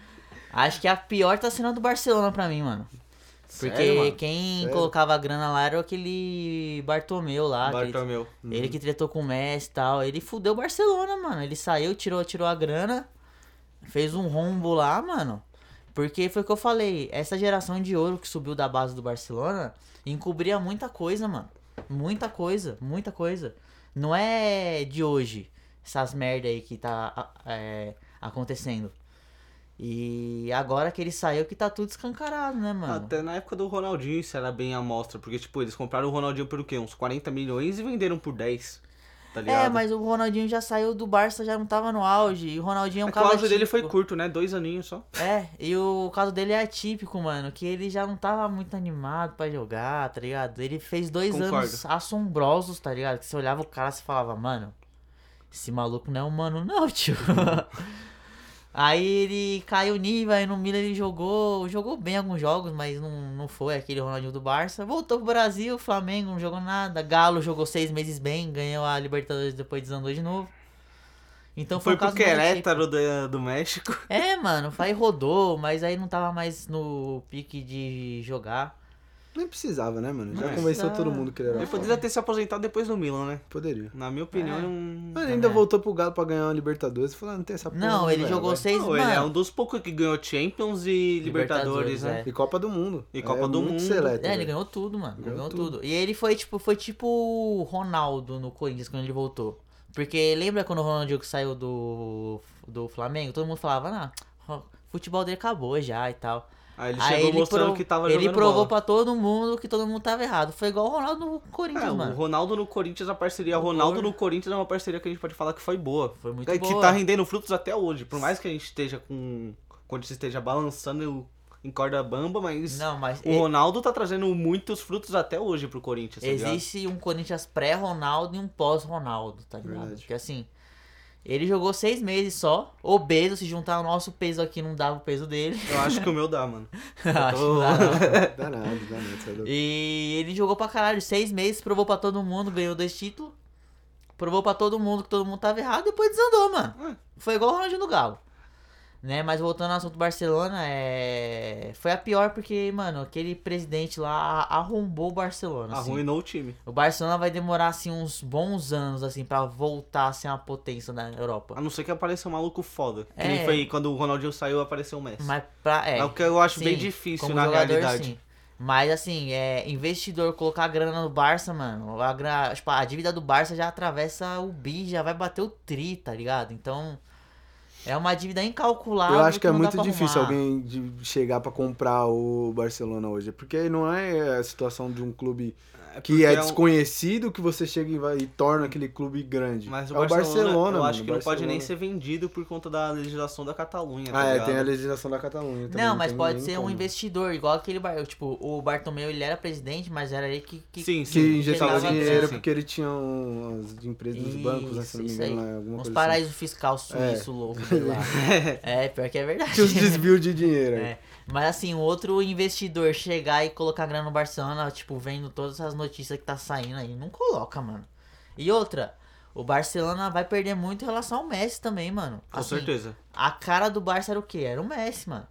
Acho que a pior tá sendo a do Barcelona pra mim, mano. Porque Sério, quem Sério? colocava a grana lá era aquele Bartomeu lá. Bartomeu. Ele que tretou com o Messi e tal. Ele fudeu o Barcelona, mano. Ele saiu, tirou, tirou a grana, fez um rombo lá, mano. Porque foi o que eu falei. Essa geração de ouro que subiu da base do Barcelona encobria muita coisa, mano. Muita coisa, muita coisa. Não é de hoje essas merda aí que tá é, acontecendo. E agora que ele saiu que tá tudo escancarado, né, mano? Até na época do Ronaldinho isso era bem a amostra, porque, tipo, eles compraram o Ronaldinho por o quê? Uns 40 milhões e venderam por 10. Tá ligado? É, mas o Ronaldinho já saiu do Barça, já não tava no auge. E o Ronaldinho é um É que o auge dele foi curto, né? Dois aninhos só. É, e o caso dele é atípico, mano. Que ele já não tava muito animado pra jogar, tá ligado? Ele fez dois Concordo. anos assombrosos, tá ligado? Que você olhava o cara e falava, mano, esse maluco não é humano, não, tio. aí ele caiu o nível, aí no Milan ele jogou. Jogou bem alguns jogos, mas não, não foi aquele Ronaldinho do Barça. Voltou pro Brasil, Flamengo não jogou nada. Galo jogou seis meses bem, ganhou a Libertadores depois desandou de novo. Então foi, foi pro. Querétaro do, do México. É, mano, aí rodou, mas aí não tava mais no pique de jogar. Nem precisava, né, mano? Já convenceu todo mundo que ele era Ele poderia ter se aposentado depois do Milan, né? Poderia. Na minha opinião, É. um... Mas ele ainda É. voltou pro Galo pra ganhar uma Libertadores e falou, ah, não tem essa porra. Não, ele velho, jogou vai. seis, Não, ele é um dos poucos que ganhou Champions e Libertadores, Libertadores, né? é. E Copa do Mundo. E Copa É do muito Mundo. Seleto, É, ele velho. ganhou tudo, mano. Ganhou Ganhou, tudo. tudo. E ele foi tipo, foi tipo o Ronaldo no Corinthians quando ele voltou. Porque lembra quando o Ronaldinho saiu do, do Flamengo? Todo mundo falava, o futebol dele acabou já e tal. Aí ele Aí chegou ele, mostrando pro- que tava ele provou bola. pra todo mundo que todo mundo tava errado. Foi igual o Ronaldo no Corinthians, É, o mano. Ronaldo no Corinthians, a parceria Foi Ronaldo boa. no Corinthians é uma parceria que a gente pode falar que foi boa. Foi muito É, boa. Que tá rendendo frutos até hoje. Por mais que a gente esteja com. Quando esteja balançando em corda bamba, mas. Não, mas O Ronaldo tá trazendo muitos frutos até hoje pro Corinthians, tá ligado? Existe um Corinthians pré-Ronaldo e um pós-Ronaldo, tá ligado? Verdade. Porque assim, ele jogou seis meses só, obeso, se juntar o nosso peso aqui não dava o peso dele. Eu acho que o meu dá, mano. Acho que dá, não. Danado, danado. você é louco. E ele jogou pra caralho, seis meses, provou pra todo mundo, ganhou dois títulos. Provou pra todo mundo que todo mundo tava errado, depois desandou, mano. É. Foi igual o Ronaldinho do Galo. Né, mas voltando ao assunto do Barcelona, é... foi a pior porque, mano, aquele presidente lá a- arrombou o Barcelona. assim. Arruinou o time. O Barcelona vai demorar assim uns bons anos assim para voltar a ser uma potência na Europa. A não ser que apareça um maluco foda. Que É. nem foi quando o Ronaldinho saiu, apareceu o Messi. Mas pra é, É o que eu acho bem sim, difícil como na jogador, realidade. sim. Mas assim, é investidor colocar grana no Barça, mano, a, gra- tipo, a dívida do Barça já atravessa o bi, já vai bater o tri, tá ligado? Então, É uma dívida incalculável. Eu acho que é não dá muito difícil arrumar. alguém de chegar pra comprar o Barcelona hoje. Porque não é a situação de um clube É que porque é um- desconhecido que você chega e, vai, e torna aquele clube grande. Mas o é o Barcelona, Barcelona, eu mano, acho que não pode nem Barcelona. ser vendido por conta da legislação da Catalunha. tá Ah, é, ligado? tem a legislação da Catalunha também. Não, mas tem pode ser um como. investidor, igual aquele bar. Tipo, o Bartomeu ele era presidente, mas era ele que. que Sim, Que sim. injetava Chegava- dinheiro sim. porque ele tinha umas empresas dos bancos, né, se não me engano, aí. lá, alguma Uns coisa paraísos fiscal suíço É. louco lá. é, pior que é verdade. assim. Tinha os desvios de dinheiro aí. É. Mas assim, outro investidor chegar e colocar grana no Barcelona, tipo, vendo todas as notícias que tá saindo aí, não coloca, mano. E outra, o Barcelona vai perder muito em relação ao Messi também, mano. Com Assim, certeza. A cara do Barça era o quê? Era o Messi, mano.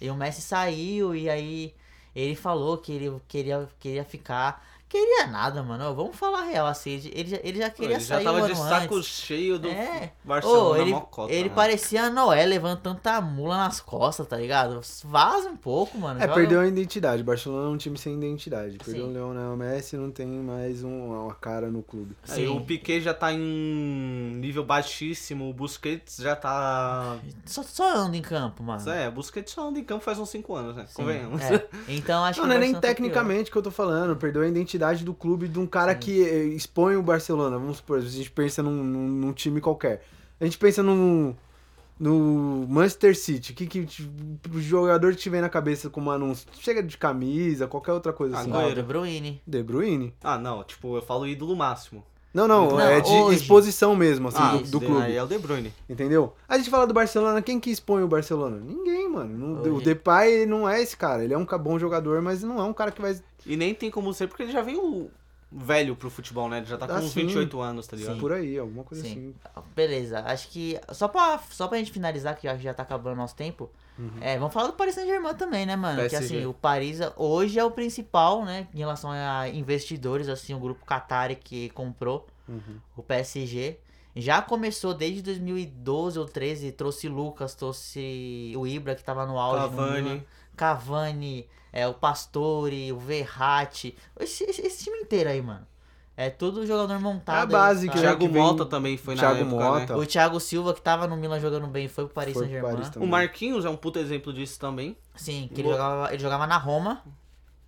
E o Messi saiu e aí ele falou que ele queria, queria ficar. Queria nada, mano. Vamos falar a real, assim. Ele, ele já, ele já queria ele já sair tava um de ano saco antes. cheio do É. Barcelona Ô, ele, mocota, ele mano. parecia a Noé levantando tanta mula nas costas, tá ligado? Vaza um pouco, mano. É, Joga- perdeu a identidade. Barcelona é um time sem identidade. Perdeu Sim. o Leonel Messi não tem mais um- uma cara no clube. Aí Sim. o Piquet já tá em nível baixíssimo, o Busquets já tá... Só, só anda em campo, mano. É, o Busquets só anda em campo faz uns 5 anos, né? Sim, Convenhamos. é. Então acho Não, que não é nem pior. tecnicamente que eu tô falando. Perdeu a identidade do clube de um cara que eh, expõe o Barcelona. Vamos supor, a gente pensa num, num, num time qualquer. A gente pensa num. No Manchester City, que, que o jogador que tiver na cabeça como anúncio, chega de camisa, qualquer outra coisa assim. Ó, Agüero. o De Bruyne. De Bruyne? Ah, não, tipo, eu falo ídolo máximo. Não, não, Não, é de hoje. exposição mesmo, assim, ah, do, do clube. Aí é o De Bruyne. Entendeu? A gente fala do Barcelona, quem que expõe o Barcelona? Ninguém, mano. Não- o. Depay não é esse cara. Ele é um bom jogador, mas não é um cara que vai. E nem tem como ser, porque ele já veio velho pro futebol, né? Ele já tá com Ah, uns sim. 28 anos, tá ligado? Sim. Por aí, alguma coisa Sim. assim. Beleza, acho que. Só pra, só pra gente finalizar, que já tá acabando o nosso tempo. É, vamos falar do Paris Saint-Germain também, né, mano? Que PSG. assim, o Paris hoje é o principal, né? Em relação a investidores, assim, o grupo Qatari que comprou Uhum. o PSG. Já começou desde 2012 ou 13, trouxe Lucas, trouxe o Ibra que tava no auge. no. Cavani. Cavani, é, o Pastore, o Verratti. Esse, esse- esse time inteiro aí, mano. É todo jogador montado. É a base tá? que- Thiago vem- Mota também foi Thiago na época, Mota. né? O Thiago Silva, que tava no Milan jogando bem, foi pro Paris Saint-Germain. Paris também. O Marquinhos é um puto exemplo disso também. Sim, que ele jogava, ele jogava na Roma.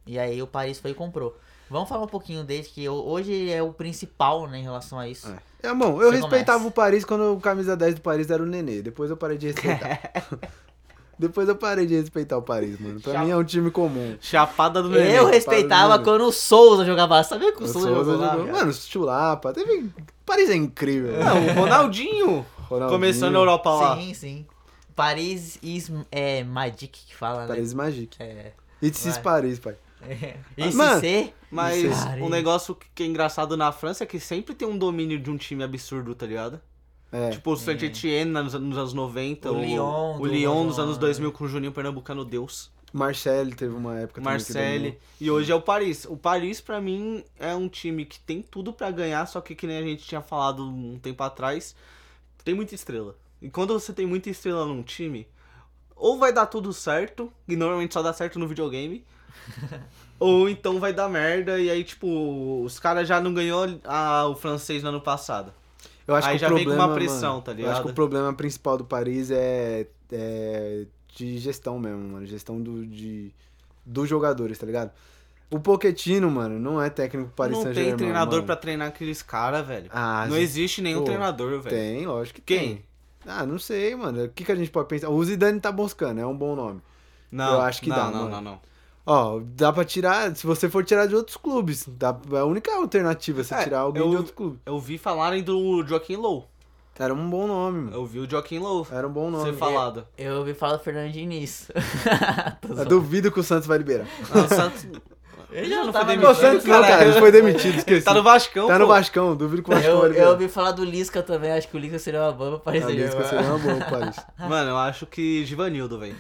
E aí o Paris foi e comprou. Vamos falar um pouquinho dele, que hoje é o principal, né, em relação a isso. É, bom, eu Você respeitava começa. o Paris quando o camisa 10 do Paris era o Nenê. Depois eu parei de respeitar. Depois eu parei de respeitar o Paris, mano. Pra Chapa. mim é um time comum. Chapada do Nenê. Eu respeitava quando o Souza jogava. Sabia que o O Souza, Souza jogou jogou-? Mano, Chulapa. Teve... Paris é incrível. Não, o Ronaldinho. Ronaldinho, Começou na Europa lá. Sim, sim. Paris is é, Magic que fala, né? Paris Magic. É. It's Vai. Paris, pai. Esse Mano, C, Mas Isso. um negócio que é engraçado na França é que sempre tem um domínio de um time absurdo, tá ligado? É. Tipo o Saint-Etienne nos, nos anos 90, O Lyon o Lyon nos anos né? 2000 com o Juninho Pernambucano Deus, Marcelo teve uma época dominou. e hoje é o Paris. O Paris pra mim é um time que tem tudo pra ganhar, só que que nem a gente tinha falado um tempo atrás, tem muita estrela. E quando você tem muita estrela num time, ou vai dar tudo certo, e normalmente só dá certo no videogame, ou então vai dar merda, e aí, tipo, os caras já não ganhou a- o francês no ano passado. Eu acho Aí que já o vem com problema, uma pressão, mano, tá Eu acho ligado? que o problema principal do Paris é, é de gestão mesmo, mano. Gestão do, de, dos jogadores, tá ligado? O Pochettino, mano, não é técnico Paris não tem treinador pra treinar aqueles caras, velho. Ah, não existe nenhum pô, treinador, velho. Tem, lógico que Quem? tem. Ah, não sei, mano. O que, que a gente pode pensar? O Zidane tá buscando, é um bom nome. Não, Eu acho que não, dá, não, mano. não, não. Ó, dá pra tirar, se você for tirar de outros clubes, dá, é a única alternativa é você É, tirar alguém eu- de outro clube. Eu vi falarem do Joaquim Low. Era um bom nome, mano. Eu vi o Joaquim Low Era um bom nome. ser falado. eu ouvi falar do Fernando Diniz. Eu duvido que o Santos vai liberar. Ah, o Santos. Ele já não tava foi no O demitido, Santos não, cara, ele foi demitido, esqueci. Tá no Vascão, Tá no. Vascão, duvido que o Vascão vai Eu, eu liberar. ouvi falar do Lisca também, acho que o Lisca seria uma boa pra Paris Lisca seria uma boa, Paris. Mano, eu acho que Givanildo, velho.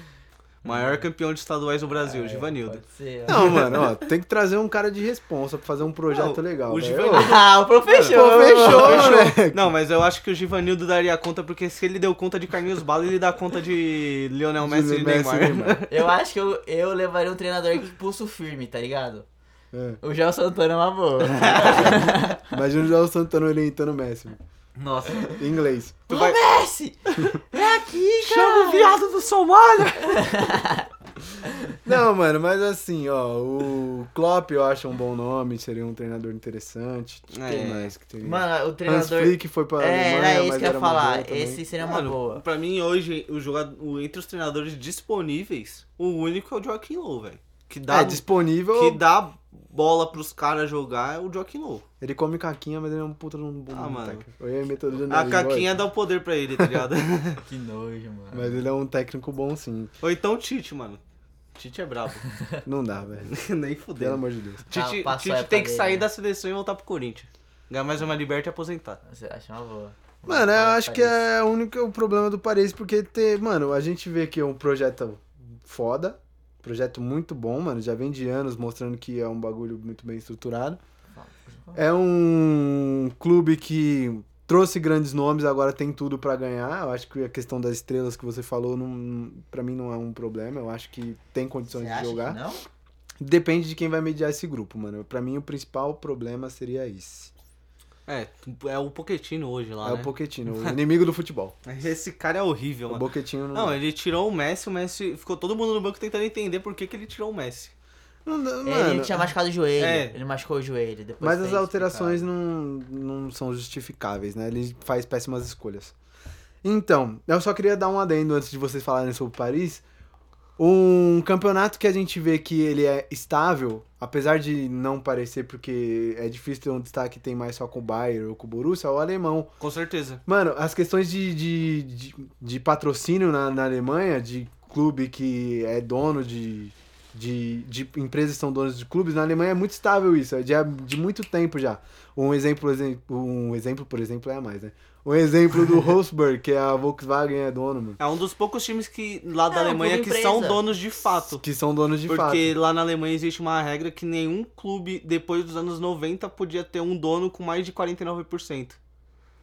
Maior campeão de estaduais do Brasil, É, Givanildo. ser. Não, mano, ó, tem que trazer um cara de responsa pra fazer um projeto Não, legal. o velho. Givanildo- Ah, o professor! Pô, fechou, moleque. Não, mas eu acho que o Givanildo daria conta, porque se ele deu conta de Carlinhos Bala, ele dá conta de Lionel Messi e Neymar. Neymar. Eu acho que eu, eu levaria um treinador que pulso firme, tá ligado? É. O Gel Santana é uma boa. Imagina o João Santana orientando o Messi. mano. Nossa. Em inglês. Tu Ô, vai... Messi! É aqui, cara! Chama o viado do Somália! Não, mano, mas assim, ó, o Klopp eu acho um bom nome, seria um treinador interessante. Quem É. mais que teria? Mano, o Hans treinador... Flick foi pra É, Alemanha, era isso mas que eu ia uma falar. Esse seria uma Mano, boa. pra mim hoje, o jogador, entre os treinadores disponíveis, o único é o Joaquim Low, velho. Que dá, É, disponível, que dá bola pros caras jogar é o Joaquim Low. ele come caquinha, mas ele é um puta de um bom Ah, mano. técnico. Eu ia meter o dedo A caquinha dá o poder pra ele, tá ligado? Que nojo, mano. Mas ele é um técnico bom sim. Ou então o Tite, mano. Tite é brabo. Não dá, velho. Nem Pelo fudeu. amor de Deus. Tite, Ah, Tite tem que sair né? da seleção e voltar pro Corinthians. Ganhar mais uma liberta e aposentar. Você acha uma boa. Mano, eu acho que é o único problema do Paris, porque ter, mano, a gente vê que é um projeto foda, projeto muito bom, mano, já vem de anos mostrando que é um bagulho muito bem estruturado. É um clube que trouxe grandes nomes, agora tem tudo pra ganhar. Eu acho que a questão das estrelas que você falou, não, pra mim não é um problema. Eu acho que tem condições Você de jogar. não? Depende de quem vai mediar esse grupo, mano. Pra mim o principal problema seria esse. É, é o Pochettino hoje lá, é né? o Pochettino, o inimigo do futebol. Esse cara é horrível, O mano. Pochettino Não, ele tirou o Messi, o Messi... Ficou todo mundo no banco tentando entender por que, que ele tirou o Messi. não dá- Ele mano, tinha machucado o joelho. É. Ele machucou o joelho. Depois Mas as alterações não, não são justificáveis, né? Ele faz péssimas escolhas. Então, eu só queria dar um adendo antes de vocês falarem sobre Paris. Um campeonato que a gente vê que ele é estável, apesar de não parecer, porque é difícil ter um destaque que tem mais só com o Bayern ou com o Borussia, é o alemão. Com certeza. Mano, as questões de, de, de, de patrocínio na, na Alemanha, de clube que é dono de, de, de empresas que são donas de clubes, na Alemanha é muito estável isso, é de, de muito tempo já. Um exemplo, exemplo, um exemplo, por exemplo, é a mais, né? Um exemplo do Wolfsburg, que a Volkswagen é dono, mano. É um dos poucos times que lá da É, Alemanha que são donos de fato. Que são donos de Porque fato. lá na Alemanha existe uma regra que nenhum clube, depois dos anos 90, podia ter um dono com mais de 49%.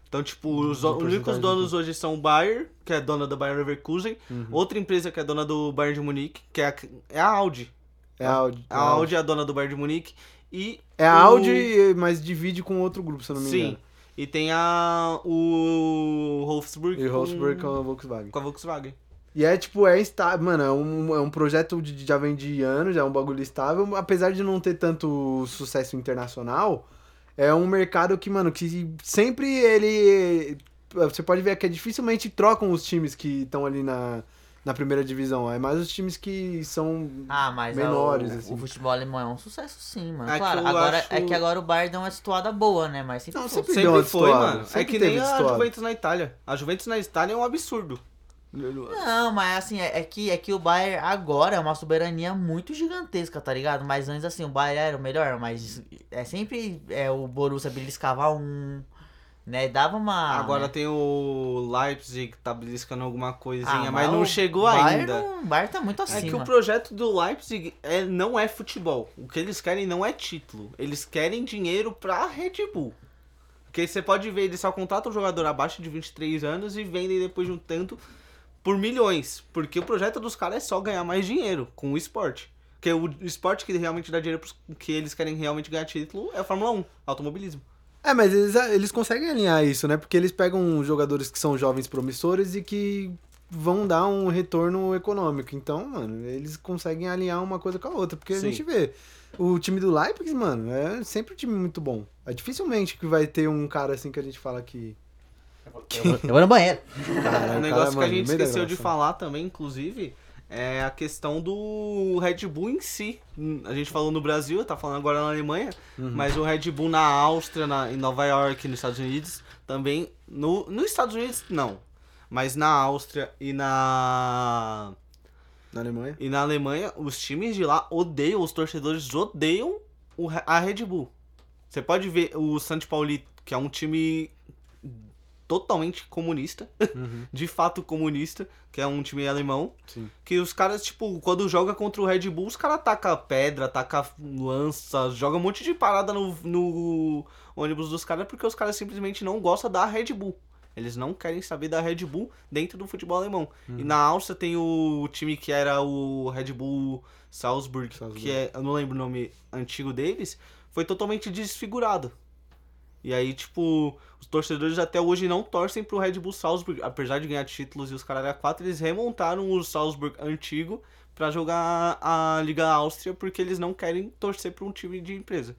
Então, tipo, os De o- únicos donos do- hoje são o Bayer, que é dona da Bayer Leverkusen, Uhum. outra empresa que é dona do Bayern de Munique, que é a, é a Audi. É a Audi. A Audi é a dona do Bayern de Munique e... É a o- Audi, mas divide com outro grupo, se eu não me Sim. engano. E tem a... o Wolfsburg E o com- Wolfsburg com a Volkswagen. com a Volkswagen. E é tipo, é estável, mano, é um, é um projeto de já vem de anos, é um bagulho estável, apesar de não ter tanto sucesso internacional, é um mercado que, mano, que sempre ele. Você pode ver que é dificilmente trocam os times que estão ali na, na primeira divisão. É mais os times que são. Ah, mas menores, o, assim. o futebol alemão é um sucesso sim, mano. É que claro, agora, acho- é que agora o Bayern deu uma situada boa, né? Mas sempre Não, foi. sempre- Sempre foi, mano. É sempre que teve nem a. Juventus na Itália. A Juventus na Itália é um absurdo. Não, mas assim, é, é que, é que o Bayern agora é uma soberania muito gigantesca, tá ligado? Mas antes, assim, o Bayern era o melhor, mas é sempre é, o Borussia beliscava um, né? Dava uma... Agora né? tem o Leipzig que tá beliscando alguma coisinha, Ah, mas não o chegou Bayern ainda. não- O Bayern tá muito É acima. que o projeto do Leipzig é, não é futebol. O que eles querem não é título. Eles querem dinheiro pra Red Bull. Porque você pode ver, eles só contratam um jogador abaixo de 23 anos e vendem depois de um tanto por milhões. Porque o projeto dos caras é só ganhar mais dinheiro com o esporte. Porque o esporte que realmente dá dinheiro pros que eles querem realmente ganhar título é a Fórmula 1, automobilismo. É, mas eles, eles conseguem alinhar isso, né? Porque eles pegam jogadores que são jovens promissores e que vão dar um retorno econômico. Então, mano, eles conseguem alinhar uma coisa com a outra. Porque Sim. a gente vê. O time do Leipzig, mano, é sempre um time muito bom. É dificilmente que vai ter um cara assim que a gente fala que. Eu, vou- eu vou no banheiro. Cara, um o negócio cara, que mano, a gente esqueceu de falar também, inclusive, é a questão do Red Bull em si. A gente falou no Brasil, tá falando agora na Alemanha, Uhum. mas o Red Bull na Áustria, na, em Nova York, nos Estados Unidos, também. No, nos Estados Unidos, não. Mas na Áustria e na. Na Alemanha. E na Alemanha, os times de lá odeiam, os torcedores odeiam o a Red Bull. Você pode ver o Santos Pauli, que é um time totalmente comunista, Uhum. de fato comunista, que é um time alemão, Sim. que os caras, tipo, quando joga contra o Red Bull, os caras atacam pedra, atacam lança, joga um monte de parada no, no ônibus dos caras, porque os caras simplesmente não gostam da Red Bull. Eles não querem saber da Red Bull dentro do futebol alemão. E na Áustria tem o time que era o Red Bull Salzburg, Salzburg. que é, eu não lembro o nome antigo deles, foi totalmente desfigurado. E aí, tipo, os torcedores até hoje não torcem pro Red Bull Salzburg, apesar de ganhar títulos e os caras a 4, eles remontaram o Salzburg antigo pra jogar a Liga Áustria porque eles não querem torcer pra um time de empresa.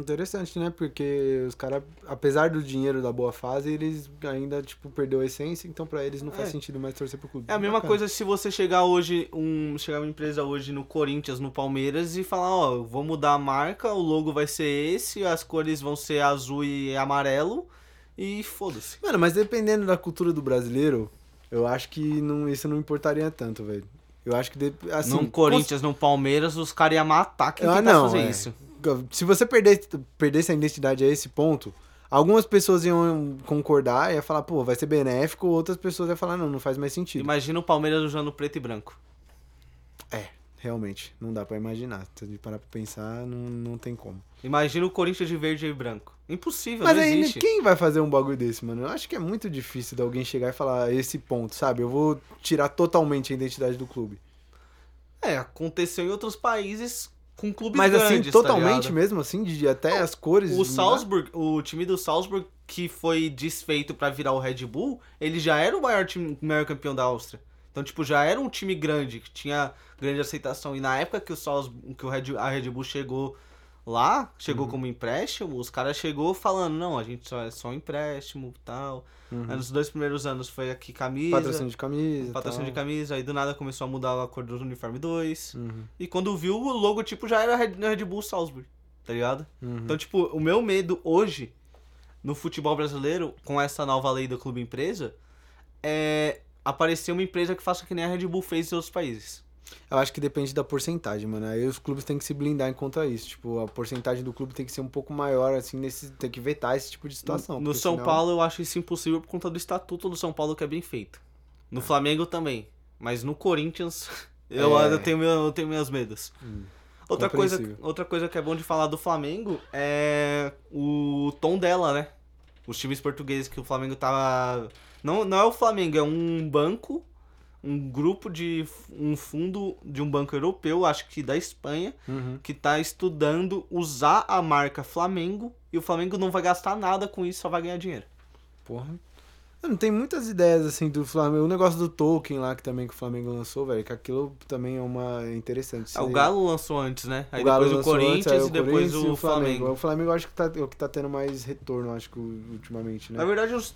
Interessante, né? Porque os caras, apesar do dinheiro da boa fase, eles ainda, tipo, perdeu a essência, então pra eles não faz É. sentido mais torcer pro clube. É a mesma Bacana. coisa se você chegar hoje, um, chegar uma empresa hoje no Corinthians, no Palmeiras e falar, ó, vou mudar a marca, o logo vai ser esse, as cores vão ser azul e amarelo e foda-se. Mano, mas dependendo da cultura do brasileiro, eu acho que não, isso não importaria tanto, velho. Eu acho que, de- assim... no Corinthians, no Palmeiras, os caras iam matar quem Ah, não, fazer é. isso. Se você perder, perdesse a identidade a esse ponto, algumas pessoas iam concordar e ia falar, pô, vai ser benéfico, outras pessoas iam falar, não, não faz mais sentido. Imagina o Palmeiras usando preto e branco. É, realmente, não dá pra imaginar. Se gente parar pra pensar, não, não tem como. Imagina o Corinthians de verde e branco. Impossível, Mas aí, existe. quem vai fazer um bagulho desse, mano? Eu acho que é muito difícil de alguém chegar e falar esse ponto, sabe? Eu vou tirar totalmente a identidade do clube. É, aconteceu em outros países com clubes Mas grandes, assim, tá totalmente ligado? mesmo, assim, de até as cores. O? Salzburg, o time do Salzburg que foi desfeito pra virar o Red Bull, ele já era o maior time, o maior campeão da Áustria. Então, tipo, já era um time grande, que tinha grande aceitação. E na época que o Salzburg, que o Red, a Red Bull chegou lá, Uhum. chegou como empréstimo, os caras chegou falando, não, a gente só é só um empréstimo, tal. Uhum. Aí nos dois primeiros anos foi aqui camisa, Patrocínio de camisa. patrocínio de tal. camisa, aí do nada começou a mudar a cor do uniforme 2. Uhum. E quando viu, o logotipo já era Red, Red Bull Salzburg, tá ligado? Uhum. Então, tipo, o meu medo hoje, no futebol brasileiro, com essa nova lei do clube empresa, é aparecer uma empresa que faça que nem a Red Bull fez em outros países. Eu acho que depende da porcentagem, mano. Aí os clubes têm que se blindar contra isso. Tipo, a porcentagem do clube tem que ser um pouco maior, assim, nesse. Tem que vetar esse tipo de situação. no São senão- Paulo eu acho isso impossível por conta do estatuto do São Paulo que é bem feito. No Flamengo também. Mas no Corinthians, eu, É. eu, tenho, eu tenho meus medos. Hum, Outra coisa, outra coisa que é bom de falar do Flamengo é o tom dela, né? Os times portugueses que o Flamengo tava. Não, não é o Flamengo, é um banco, um grupo de. um fundo de um banco europeu, acho que da Espanha, Uhum. que tá estudando usar a marca Flamengo e o Flamengo não vai gastar nada com isso, só vai ganhar dinheiro. Porra. Mano, tem muitas ideias, assim, do Flamengo. O negócio do Tolkien lá, que também que o Flamengo lançou, velho, que aquilo também é uma interessante. Ah, o Galo lançou antes, né? Aí o Galo depois o Corinthians antes, aí e depois Corinthians o Flamengo. O Flamengo acho que tá, é o que tá tendo mais retorno, acho que ultimamente, né? Na verdade, os-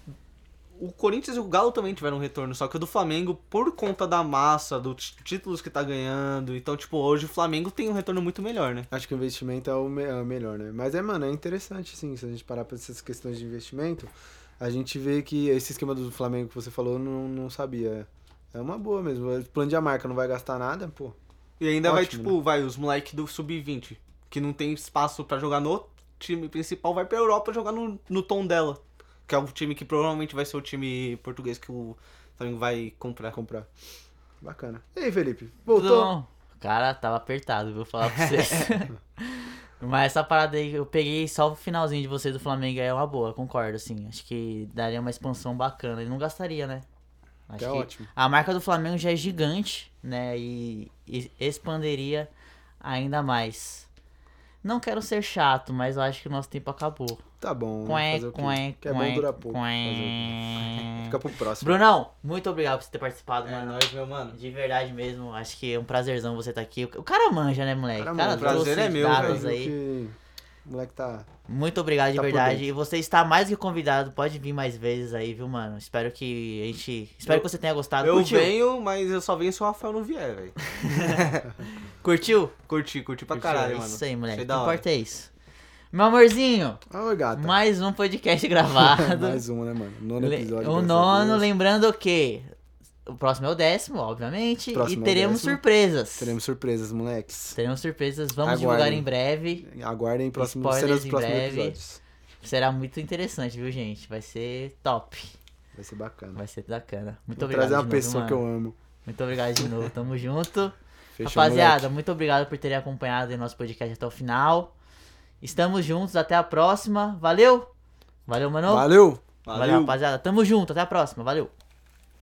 o Corinthians e o Galo também tiveram um retorno, só que o do Flamengo, por conta da massa, dos títulos que tá ganhando, então, tipo, hoje o Flamengo tem um retorno muito melhor, né? Acho que o investimento é o, me- é o melhor, né? Mas é, mano, é interessante, sim. Se a gente parar pra essas questões de investimento, a gente vê que esse esquema do Flamengo que você falou, eu não, não sabia. É uma boa mesmo. O plano de a marca não vai gastar nada, pô. E ainda vai, Ótimo, tipo, vai, os moleques do Sub-20, que não tem espaço pra jogar no time principal, vai pra Europa jogar no, no tom dela. Que é o time que provavelmente vai ser o time português que o Flamengo vai comprar. Comprar. Bacana. E aí, Felipe? Tudo Voltou? bom? Cara, tava apertado, vou falar pra vocês. Mas essa parada aí, eu peguei só o finalzinho de vocês do Flamengo é uma boa, concordo, assim. Acho que daria uma expansão bacana. Ele não gastaria, né? Acho É que ótimo. a marca do Flamengo já é gigante, né? E, e expanderia ainda mais. Não quero ser chato, mas eu acho que o nosso tempo acabou. Tá bom. Quém, fazer o quê? quém, Que é bom durar pouco. quém. Fica pro próximo. Brunão, muito obrigado por você ter participado, É mano. nóis, meu mano. De verdade mesmo, acho que é um prazerzão você estar aqui. O cara manja, né, moleque? Cara O cara Prazer é meu, dados Viu aí. que O moleque tá. Muito obrigado de Tá por verdade. E você está mais que convidado. Pode vir mais vezes aí, viu, mano? Espero que a gente. Espero Eu- que você tenha gostado. Eu Curtiu? venho, mas eu só venho se o Rafael não vier, velho. Curtiu? Curti, curti pra Curtiu? caralho, É mano. Isso aí, moleque. O hora. importa é isso. Meu amorzinho, Oi, gata. mais um podcast gravado. Mais um, né, mano? Nono episódio. o nono, lembrando que o próximo é o décimo, obviamente. Próximo e é teremos décimo. surpresas. Teremos surpresas, moleques. Teremos surpresas. Vamos Aguardem. divulgar em breve. Aguardem próximos, Spoilers em próximos episódios. Será muito interessante, viu, gente? Vai ser top. Vai ser bacana. Vai ser bacana. Muito Vou obrigado. trazer uma novo, pessoa mano. que eu amo. Muito obrigado de novo. Tamo junto. Fechou, Rapaziada, moleque. muito obrigado por terem acompanhado o nosso podcast até o final. Estamos juntos, até a próxima. Valeu! Valeu, mano. Valeu! Valeu, rapaziada. Tamo junto, até a próxima. Valeu.